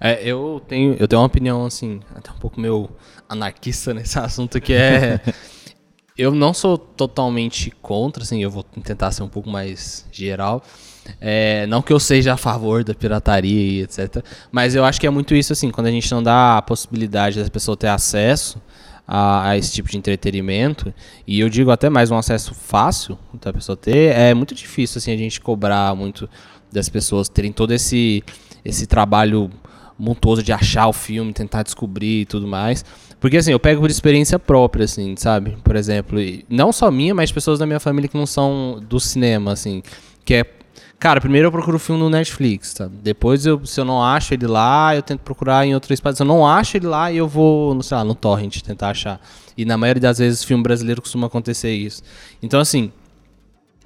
É, eu tenho, eu tenho uma opinião, assim, até um pouco meio anarquista nesse assunto, que é. eu não sou totalmente contra, assim, eu vou tentar ser um pouco mais geral. É, não que eu seja a favor da pirataria e etc. Mas eu acho que é muito isso, assim, quando a gente não dá a possibilidade da pessoa ter acesso a, a esse tipo de entretenimento, e eu digo até mais um acesso fácil da pessoa ter, é muito difícil, assim, a gente cobrar muito das pessoas terem todo esse, esse trabalho montuoso de achar o filme, tentar descobrir e tudo mais. Porque assim, eu pego por experiência própria, assim, sabe? Por exemplo, não só minha, mas pessoas da minha família que não são do cinema, assim, que é Cara, primeiro eu procuro o filme no Netflix, tá? Depois, eu, se eu não acho ele lá, eu tento procurar em outro espaço. Se eu não acho ele lá, eu vou, no, sei lá, no torrent tentar achar. E na maioria das vezes, filme brasileiro costuma acontecer isso. Então, assim,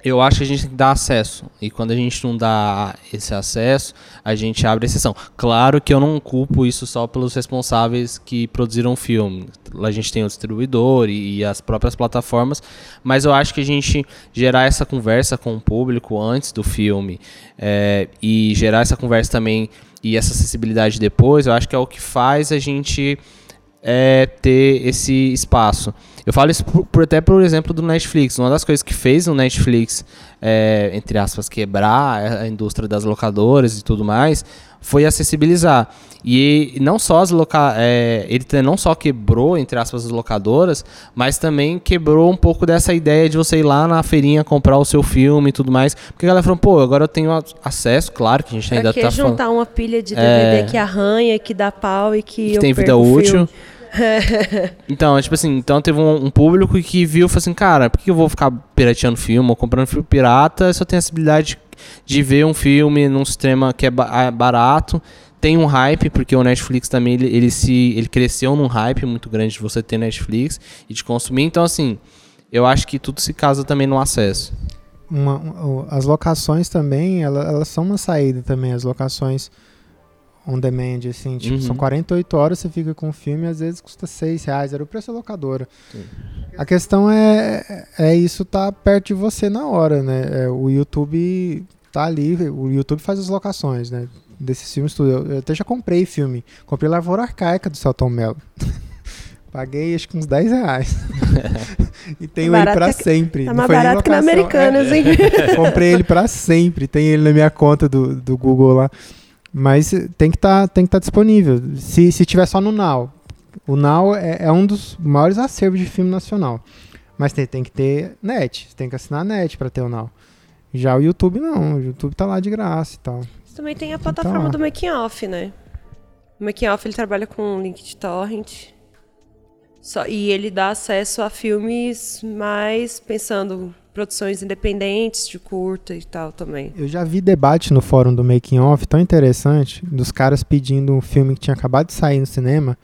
eu acho que a gente tem que dar acesso. E quando a gente não dá esse acesso, a gente abre exceção. Claro que eu não culpo isso só pelos responsáveis que produziram o filme. A gente tem o distribuidor e, e as próprias plataformas, mas eu acho que a gente gerar essa conversa com o público antes do filme é, e gerar essa conversa também e essa acessibilidade depois, eu acho que é o que faz a gente é, ter esse espaço. Eu falo isso por, por- até por exemplo do Netflix. Uma das coisas que fez o Netflix, é, entre aspas, quebrar a indústria das locadoras e tudo mais, foi acessibilizar. E não só as loca é, ele não só quebrou, entre aspas, as locadoras, mas também quebrou um pouco dessa ideia de você ir lá na feirinha comprar o seu filme e tudo mais. Porque a galera falou, pô, agora eu tenho acesso, claro que a gente Pra ainda que tá falando. juntar uma pilha de DVD É. que arranha, que dá pau e que, que tem vida útil. filme? Então, é tipo assim, então teve um, um público que viu e falou assim, cara, por que eu vou ficar pirateando filme ou comprando filme pirata se eu tenho a possibilidade de ver um filme num sistema que é ah, barato, tem um hype, porque o Netflix também, ele, ele se, ele cresceu num hype muito grande de você ter Netflix e de consumir, então assim, eu acho que tudo se casa também no acesso. Uma- um- as locações também, ela- elas são uma saída também, as locações on demand, assim, tipo, Uhum. são 48 horas, você fica com o filme, às vezes custa 6 reais, era o preço da locadora. A questão é, é isso tá perto de você na hora, né? É, o YouTube tá ali, o YouTube faz as locações, né? Desses filmes tudo. Eu, eu até já comprei filme. Comprei Lavoura Arcaica do Celton Mello. Paguei acho que uns 10 reais. e tenho Tá ele barato pra que- sempre. Tá Não mais barato que na locação, é. Americanas, hein? Comprei ele pra sempre. Tem ele na minha conta do, do Google lá. Mas tem que tá, estar disponível. Se, se tiver só no Now. O Now é, é um dos maiores acervos de filme nacional. Mas tem, tem que ter net. Tem que assinar a net pra ter o Now. Já o YouTube não. O YouTube tá lá de graça e tal. Também tem a Então, plataforma ó. do Making Off, né? O Making Off ele trabalha com link de torrent. Só, e ele dá acesso a filmes mais pensando produções independentes de curta e tal também. Eu já vi debate no fórum do Making Off tão interessante dos caras pedindo um filme que tinha acabado de sair no cinema.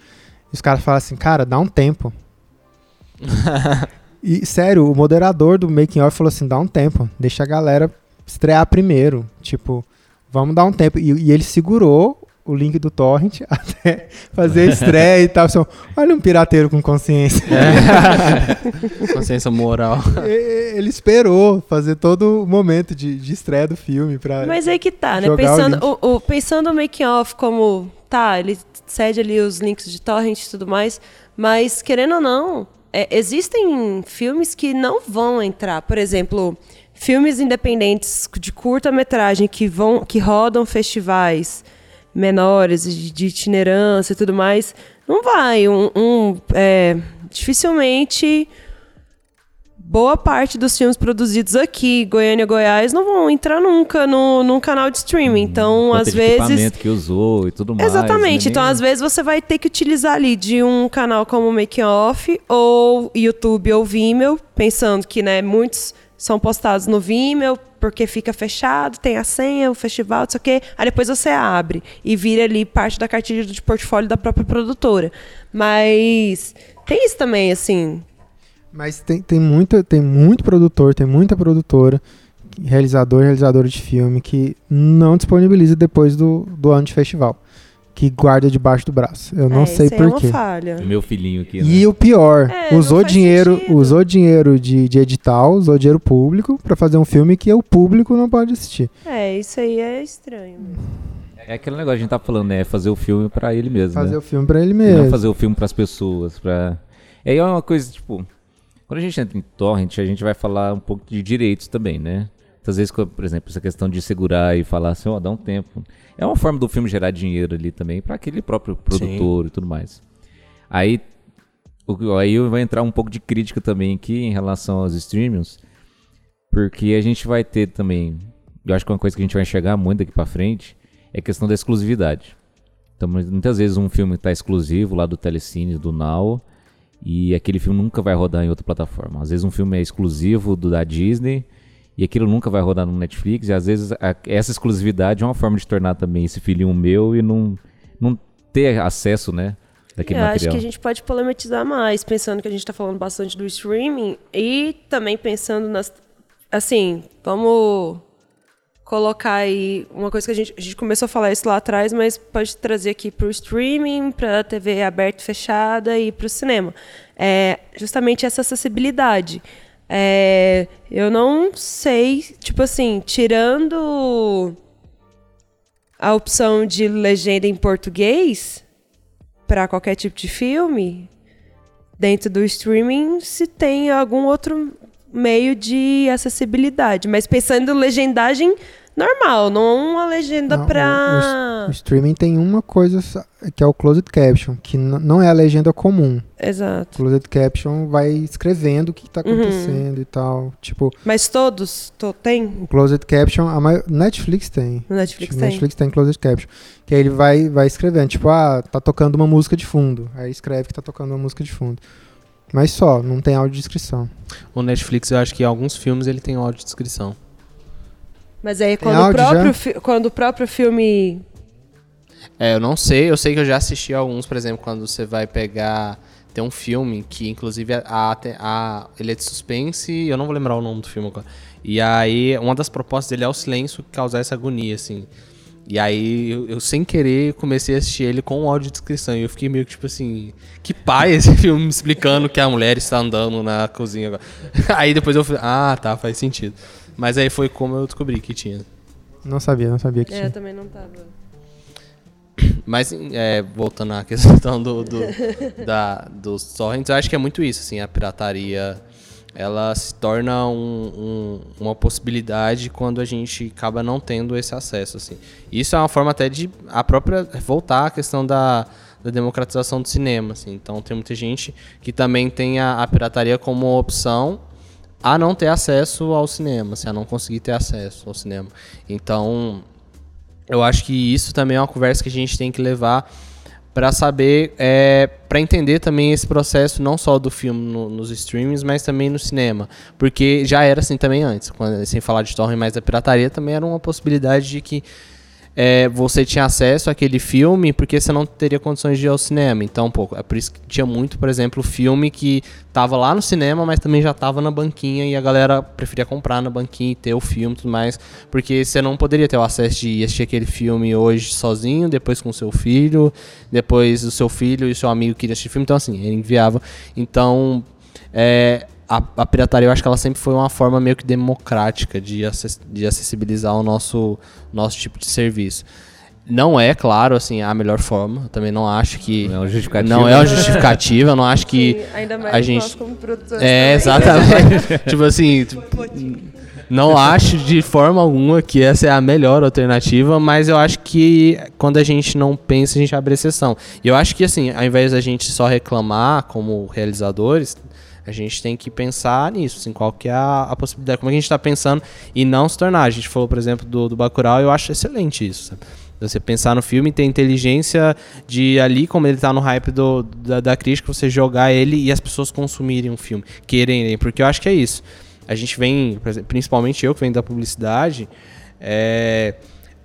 E os caras falam assim, cara, dá um tempo. e sério, o moderador do Making Off falou assim, dá um tempo, deixa a galera estrear primeiro. Tipo, vamos dar um tempo. E, e ele segurou o link do torrent até fazer a estreia e tal. Assim, Olha um pirateiro com consciência. Consciência moral. E- Ele esperou fazer todo o momento de, de estreia do filme pra. Mas aí que tá, né? O Pensando link. o, o- pensando o making off como tá, ele cede ali os links de torrent e tudo mais, mas querendo ou não, é, existem filmes que não vão entrar. Por exemplo, filmes independentes de curta-metragem que vão que rodam festivais menores de, de itinerância e tudo mais, Não vai. Um, um, é, dificilmente boa parte dos filmes produzidos aqui, Goiânia, Goiás, não vão entrar nunca no, num canal de streaming. Então, Quanto às vezes. equipamento que usou e tudo mais. Exatamente. né? Então, às vezes, você vai ter que utilizar ali de um canal como Making Off, ou YouTube ou Vimeo, pensando que, né, muitos são postados no Vimeo, porque fica fechado, tem a senha, o festival, não sei o quê. Aí depois você abre e vira ali parte da cartilha de portfólio da própria produtora. Mas tem isso também, assim. Mas tem, tem, muita, tem muito produtor, tem muita produtora, realizador, realizadora de filme que não disponibiliza depois do, do ano de festival. Que guarda debaixo do braço. Eu não é, sei aí é uma falha. O meu filhinho aqui, né? E o pior, É, usou dinheiro, sentido. usou dinheiro de, de edital, usou dinheiro público pra fazer um filme que o público não pode assistir. É, isso aí é estranho. É aquele negócio que a gente tá falando, né? É fazer o filme pra ele mesmo, Fazer né? o filme pra ele E mesmo. não fazer o filme pras pessoas, pra... E aí é uma coisa, tipo... Quando a gente entra em torrent, a gente vai falar um pouco de direitos também, né? Muitas vezes, por exemplo, essa questão de segurar e falar assim, ó, dá um tempo. É uma forma do filme gerar dinheiro ali também pra aquele próprio produtor e tudo mais. Aí, o- aí vai entrar um pouco de crítica também aqui em relação aos streamings, porque a gente vai ter também, eu acho que uma coisa que a gente vai enxergar muito daqui pra frente é a questão da exclusividade. Então, mu- muitas vezes um filme está exclusivo lá do Telecine, do Now, e aquele filme nunca vai rodar em outra plataforma. Às vezes um filme é exclusivo do da Disney e aquilo nunca vai rodar no Netflix, e às vezes a- essa exclusividade é uma forma de tornar também esse filhinho meu e não, não ter acesso, né, daquele Eu acho material. que a gente pode problematizar mais, pensando que a gente está falando bastante do streaming e também pensando nas. Assim, vamos colocar aí uma coisa que a gente, a gente começou a falar isso lá atrás, mas pode trazer aqui para o streaming, para a TV aberta e fechada e para o cinema. É justamente essa acessibilidade. É, eu não sei, tipo assim, tirando a opção de legenda em português para qualquer tipo de filme, dentro do streaming, se tem algum outro meio de acessibilidade. Mas pensando em legendagem normal, não uma legenda Não, para. O streaming tem uma coisa que é o closed caption, que não é a legenda comum. O Exato. closed caption vai escrevendo o que tá Uhum. acontecendo e tal. Tipo, Mas todos to- tem? o closed caption, a maior, Netflix tem. Netflix Tipo, tem. Netflix tem closed caption. Que aí ele vai, vai escrevendo, tipo, ah, tá tocando uma música de fundo. Aí escreve que tá tocando uma música de fundo. Mas só, não tem audiodescrição. O Netflix, eu acho que em alguns filmes ele tem audiodescrição. Mas aí quando o, áudio próprio quando o próprio filme. É, eu não sei, eu sei que eu já assisti alguns, por exemplo, quando você vai pegar. Tem um filme que, inclusive, a, a- a- ele é de suspense, eu não vou lembrar o nome do filme agora. E aí, uma das propostas dele é o silêncio causar essa agonia, assim. E aí, eu, eu, sem querer comecei a assistir ele com audiodescrição. E eu fiquei meio que tipo assim: que pai esse filme me explicando que a mulher está andando na cozinha agora. aí depois eu falei: ah, tá, faz sentido. Mas aí foi como eu descobri que tinha. Não sabia, não sabia que É, tinha. também não tava. Mas, é, voltando à questão do, do, da, dos torrents, eu acho que é muito isso, assim, a pirataria, ela se torna um- um- uma possibilidade quando a gente acaba não tendo esse acesso, assim. Isso é uma forma até de a própria voltar à questão da, da democratização do cinema, assim. Então, tem muita gente que também tem a, a pirataria como opção a não ter acesso ao cinema, assim, a não conseguir ter acesso ao cinema. Então, eu acho que isso também é uma conversa que a gente tem que levar para saber, é, para entender também esse processo não só do filme no- nos streamings, mas também no cinema, porque já era assim também antes, quando, sem falar de torrent, mas da pirataria também era uma possibilidade de que é, você tinha acesso àquele filme porque você não teria condições de ir ao cinema. Então, pô, é por isso que tinha muito, por exemplo, filme que tava lá no cinema, mas também já tava na banquinha e a galera preferia comprar na banquinha e ter o filme e tudo mais, porque você não poderia ter o acesso de ir assistir aquele filme hoje sozinho, depois com seu filho, depois o seu filho e o seu amigo queriam assistir filme, então assim, ele enviava. Então, é, a, a pirataria eu acho que ela sempre foi uma forma meio que democrática de, acess- de acessibilizar o nosso, nosso tipo de serviço. Não é, claro, assim, a melhor forma. Eu também não acho que. Não é uma justificativa. Não é uma justificativa, eu não acho que. Sim, ainda mais a nós gente- como produtores É, também. exatamente. tipo assim, tipo, Não acho de forma alguma que essa é a melhor alternativa, mas eu acho que quando a gente não pensa, a gente abre exceção. E eu acho que, assim, ao invés da gente só reclamar como realizadores, a gente tem que pensar nisso, assim, qual que é a, a possibilidade, como é que a gente está pensando e não se tornar. A gente falou, por exemplo, do, do Bacurau, eu acho excelente isso, sabe? Você pensar no filme, ter inteligência de ali, como ele tá no hype do, da, da crítica, você jogar ele e as pessoas consumirem um filme, quererem, porque eu acho que é isso. A gente vem, principalmente eu que venho da publicidade, é,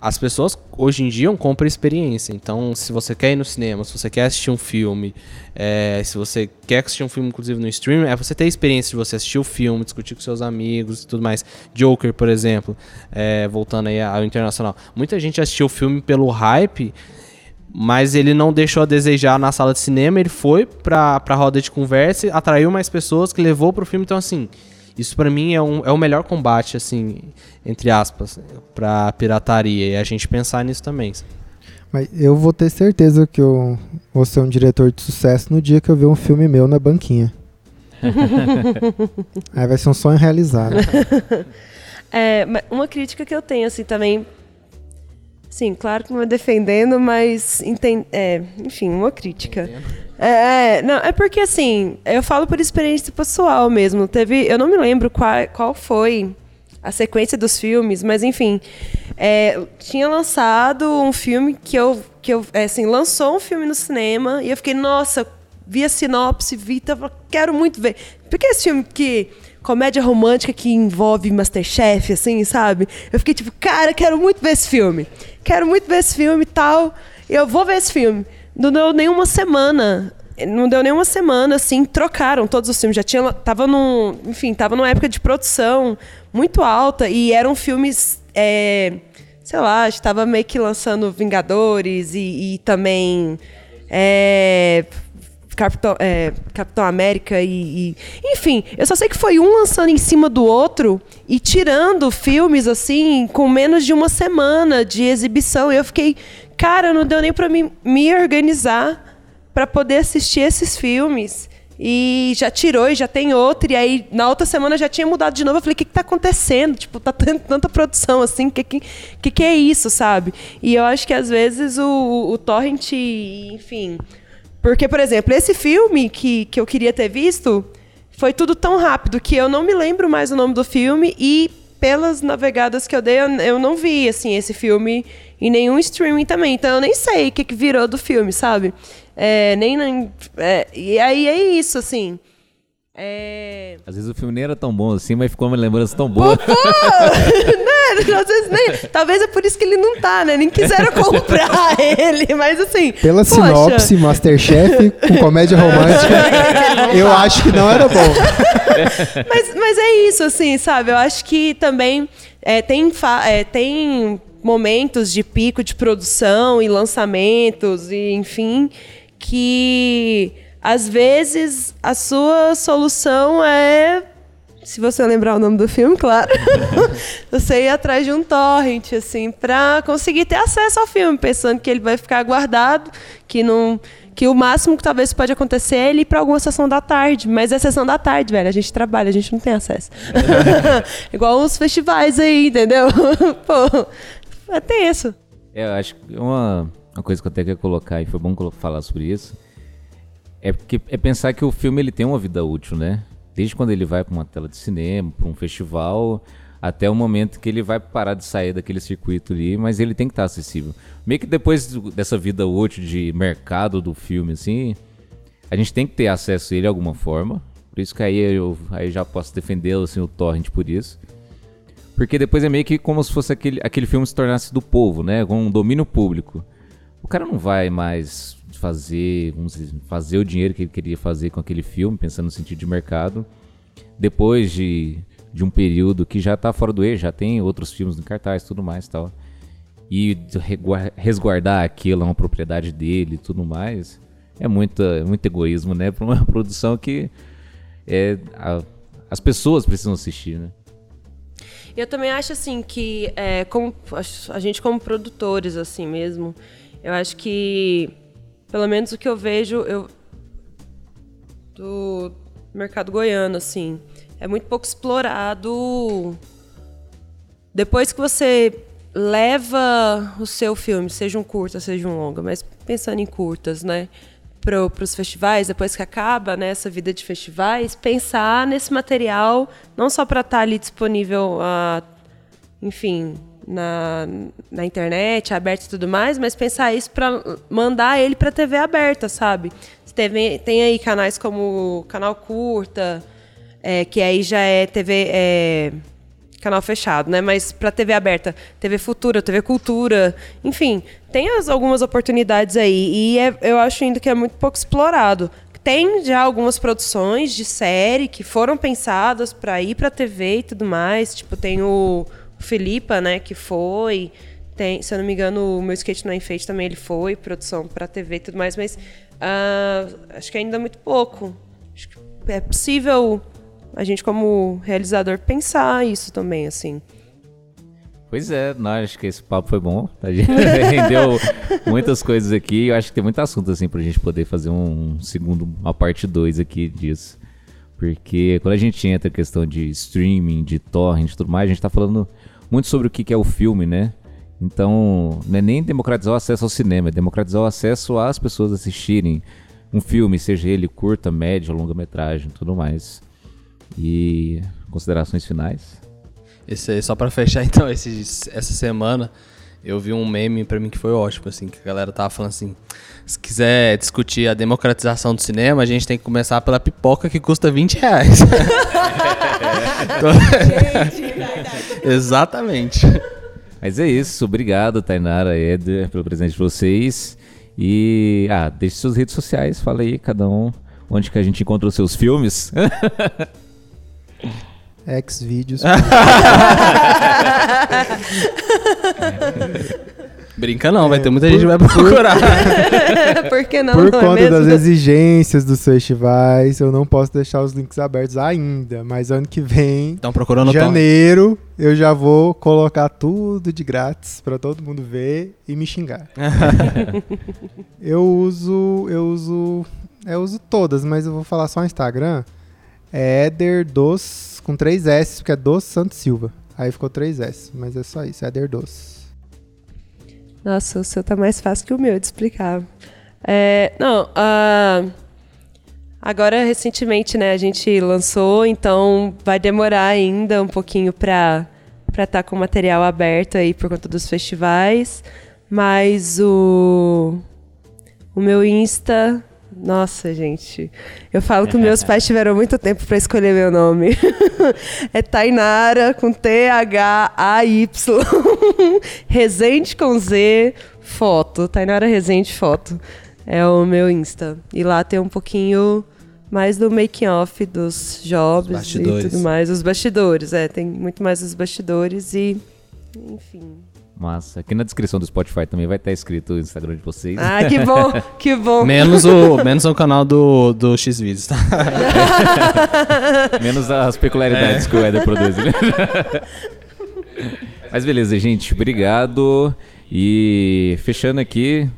as pessoas hoje em dia compram experiência. Então, se você quer ir no cinema, se você quer assistir um filme, é, se você quer assistir um filme, inclusive no streaming, é você ter experiência de você assistir o filme, discutir com seus amigos e tudo mais. Joker, por exemplo, é, voltando aí ao internacional. Muita gente assistiu o filme pelo hype, mas ele não deixou a desejar na sala de cinema, ele foi pra, pra roda de conversa, atraiu mais pessoas, que levou pro filme. Então, assim, isso para mim é, um, é o melhor combate, assim, entre aspas, pra pirataria. E a gente pensar nisso também. Mas eu vou ter certeza que eu vou ser um diretor de sucesso no dia que eu ver um filme meu na banquinha. Aí vai ser um sonho realizado. É, uma crítica que eu tenho, assim, também. Sim, claro que não é defendendo, mas. É, enfim, uma crítica. É, é, não, é porque assim, eu falo por experiência pessoal mesmo. Teve, eu não me lembro qual, qual foi a sequência dos filmes, mas enfim, é, tinha lançado um filme que eu, que eu é, assim, lançou um filme no cinema e eu fiquei, nossa, vi a sinopse, vi, tava, quero muito ver. Porque esse filme que comédia romântica que envolve Masterchef, assim, sabe? Eu fiquei tipo, cara, quero muito ver esse filme. Quero muito ver esse filme e tal. Eu vou ver esse filme. Não deu nenhuma semana. Não deu nenhuma semana, assim, trocaram todos os filmes. Já tinha. Tava num. Enfim, tava numa época de produção muito alta e eram filmes. É, sei lá, estava meio que lançando Vingadores e, e também. É, Capitão, é, Capitão América e, e, Enfim, eu só sei que foi um lançando em cima do outro e tirando filmes, assim, com menos de uma semana de exibição. E eu fiquei, cara, não deu nem para me organizar para poder assistir esses filmes. E já tirou e já tem outro. E aí, na outra semana já tinha mudado de novo. Eu falei, o que, que tá acontecendo? Tipo, tá tanta produção assim. O que, que, que é isso, sabe? E eu acho que às vezes o, o Torrent, enfim. Porque, por exemplo, esse filme que, que eu queria ter visto foi tudo tão rápido que eu não me lembro mais o nome do filme. E pelas navegadas que eu dei, eu, eu não vi, assim, esse filme em nenhum streaming também. Então eu nem sei o que, que virou do filme, sabe? É, nem, nem é, e aí é isso, assim. É... Às vezes o filme nem era tão bom assim, mas ficou uma lembrança tão boa. Pô, né? Às vezes nem, talvez é por isso que ele não tá, né? Nem quiseram comprar ele, mas assim. Pela poxa. sinopse, Masterchef com comédia romântica, eu acho que não era bom. mas, mas é isso, assim, sabe? Eu acho que também é, tem, é, tem momentos de pico de produção e lançamentos, e enfim, que às vezes a sua solução é se você lembrar o nome do filme, claro, você ir atrás de um torrent, assim, para conseguir ter acesso ao filme, pensando que ele vai ficar guardado, que não, que o máximo que talvez pode acontecer é ele ir para alguma sessão da tarde, mas é sessão da tarde, velho, a gente trabalha, a gente não tem acesso. Igual os festivais aí, entendeu? Pô, é tenso. É, eu acho que uma, uma coisa que eu até quero colocar, e foi bom falar sobre isso, é, porque, é pensar que o filme ele tem uma vida útil, né? Desde quando ele vai para uma tela de cinema, para um festival, até o momento que ele vai parar de sair daquele circuito ali, mas ele tem que estar tá acessível. Meio que depois dessa vida útil de mercado do filme, assim, a gente tem que ter acesso a ele de alguma forma. Por isso que aí eu aí já posso defender assim, o torrent por isso. Porque depois é meio que como se fosse aquele, aquele filme se tornasse do povo, né? Com um domínio público. O cara não vai mais fazer, dizer, fazer o dinheiro que ele queria fazer com aquele filme, pensando no sentido de mercado, depois de, de um período que já está fora do eixo, já tem outros filmes no cartaz tudo mais tal. E resguardar aquilo, uma propriedade dele e tudo mais, é muito, é muito egoísmo, né? Para uma produção que é, a, as pessoas precisam assistir, né? Eu também acho assim que é, como a gente como produtores assim mesmo, eu acho que pelo menos o que eu vejo eu do mercado goiano assim, é muito pouco explorado depois que você leva o seu filme, seja um curta, seja um longa, mas pensando em curtas, né? Para os festivais, depois que acaba né, essa vida de festivais, pensar nesse material não só para estar tá ali disponível, a, enfim, na, na internet, aberto e tudo mais, mas pensar isso para mandar ele para TV aberta, sabe? Teve, tem aí canais como Canal Curta, é, que aí já é TV. É, canal fechado, né? Mas para TV aberta, TV Futura, TV Cultura, enfim, tem as, algumas oportunidades aí. E é, eu acho ainda que é muito pouco explorado. Tem já algumas produções de série que foram pensadas para ir para TV e tudo mais. Tipo, tem o Filipa, né, que foi. Tem, se eu não me engano, o meu skate no enfeite também ele foi, produção para TV e tudo mais, mas uh, acho que ainda é muito pouco. Acho que é possível a gente, como realizador, pensar isso também, assim. Pois é, não, acho que esse papo foi bom. A gente rendeu muitas coisas aqui. Eu acho que tem muito assunto assim pra gente poder fazer um segundo, uma parte 2 aqui disso. Porque quando a gente entra a questão de streaming, de torrent e tudo mais, a gente tá falando muito sobre o que é o filme, né? Então, não é nem democratizar o acesso ao cinema, é democratizar o acesso às pessoas assistirem um filme, seja ele curta, média, longa-metragem tudo mais. E considerações finais? Esse, só para fechar então, esse, essa semana eu vi um meme para mim que foi ótimo, assim, que a galera tava falando assim, se quiser discutir a democratização do cinema, a gente tem que começar pela pipoca que custa 20 reais. Exatamente. Mas é isso, obrigado Tainara, Eder, pelo presente de vocês. E, ah, deixe suas redes sociais, fala aí, cada um, onde que a gente encontra os seus filmes. Xvideos. Brinca não, é, vai ter muita por, gente que vai procurar. por que não? Por não é conta é das exigências dos festivais, eu não posso deixar os links abertos ainda. Mas ano que vem, Estão procurando janeiro, eu já vou colocar tudo de grátis para todo mundo ver e me xingar. eu uso, eu uso, eu uso todas, mas eu vou falar só no Instagram. É Eder Dos com 3 S, porque é Dos Santos Silva. Aí ficou 3 S, mas é só isso, é Eder Dos. Nossa, o seu tá mais fácil que o meu de explicar. É, não, uh, agora recentemente, né, a gente lançou, então vai demorar ainda um pouquinho para para estar tá com o material aberto aí por conta dos festivais, mas o o meu Insta nossa, gente. Eu falo que meus pais tiveram muito tempo para escolher meu nome. é Tainara com T-H-A-Y. Resende com Z, foto. Tainara Resende Foto. É o meu Insta. E lá tem um pouquinho mais do making off dos jobs e tudo mais. Os bastidores, é. Tem muito mais os bastidores e. Enfim. Massa. Aqui na descrição do Spotify também vai estar escrito o Instagram de vocês. Ah, que bom, que bom. Menos o, menos o canal do, do Xvideos, tá? menos as peculiaridades é. que o Eder produz. Né? Mas beleza, gente. Obrigado. E fechando aqui,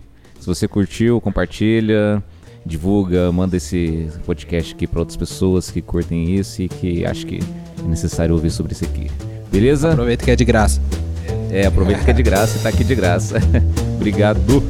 se você curtiu, compartilha, divulga, manda esse podcast aqui para outras pessoas que curtem isso e que acham que é necessário ouvir sobre isso aqui. Beleza? Aproveita que é de graça. É, aproveita que é de graça e tá aqui de graça. Obrigado.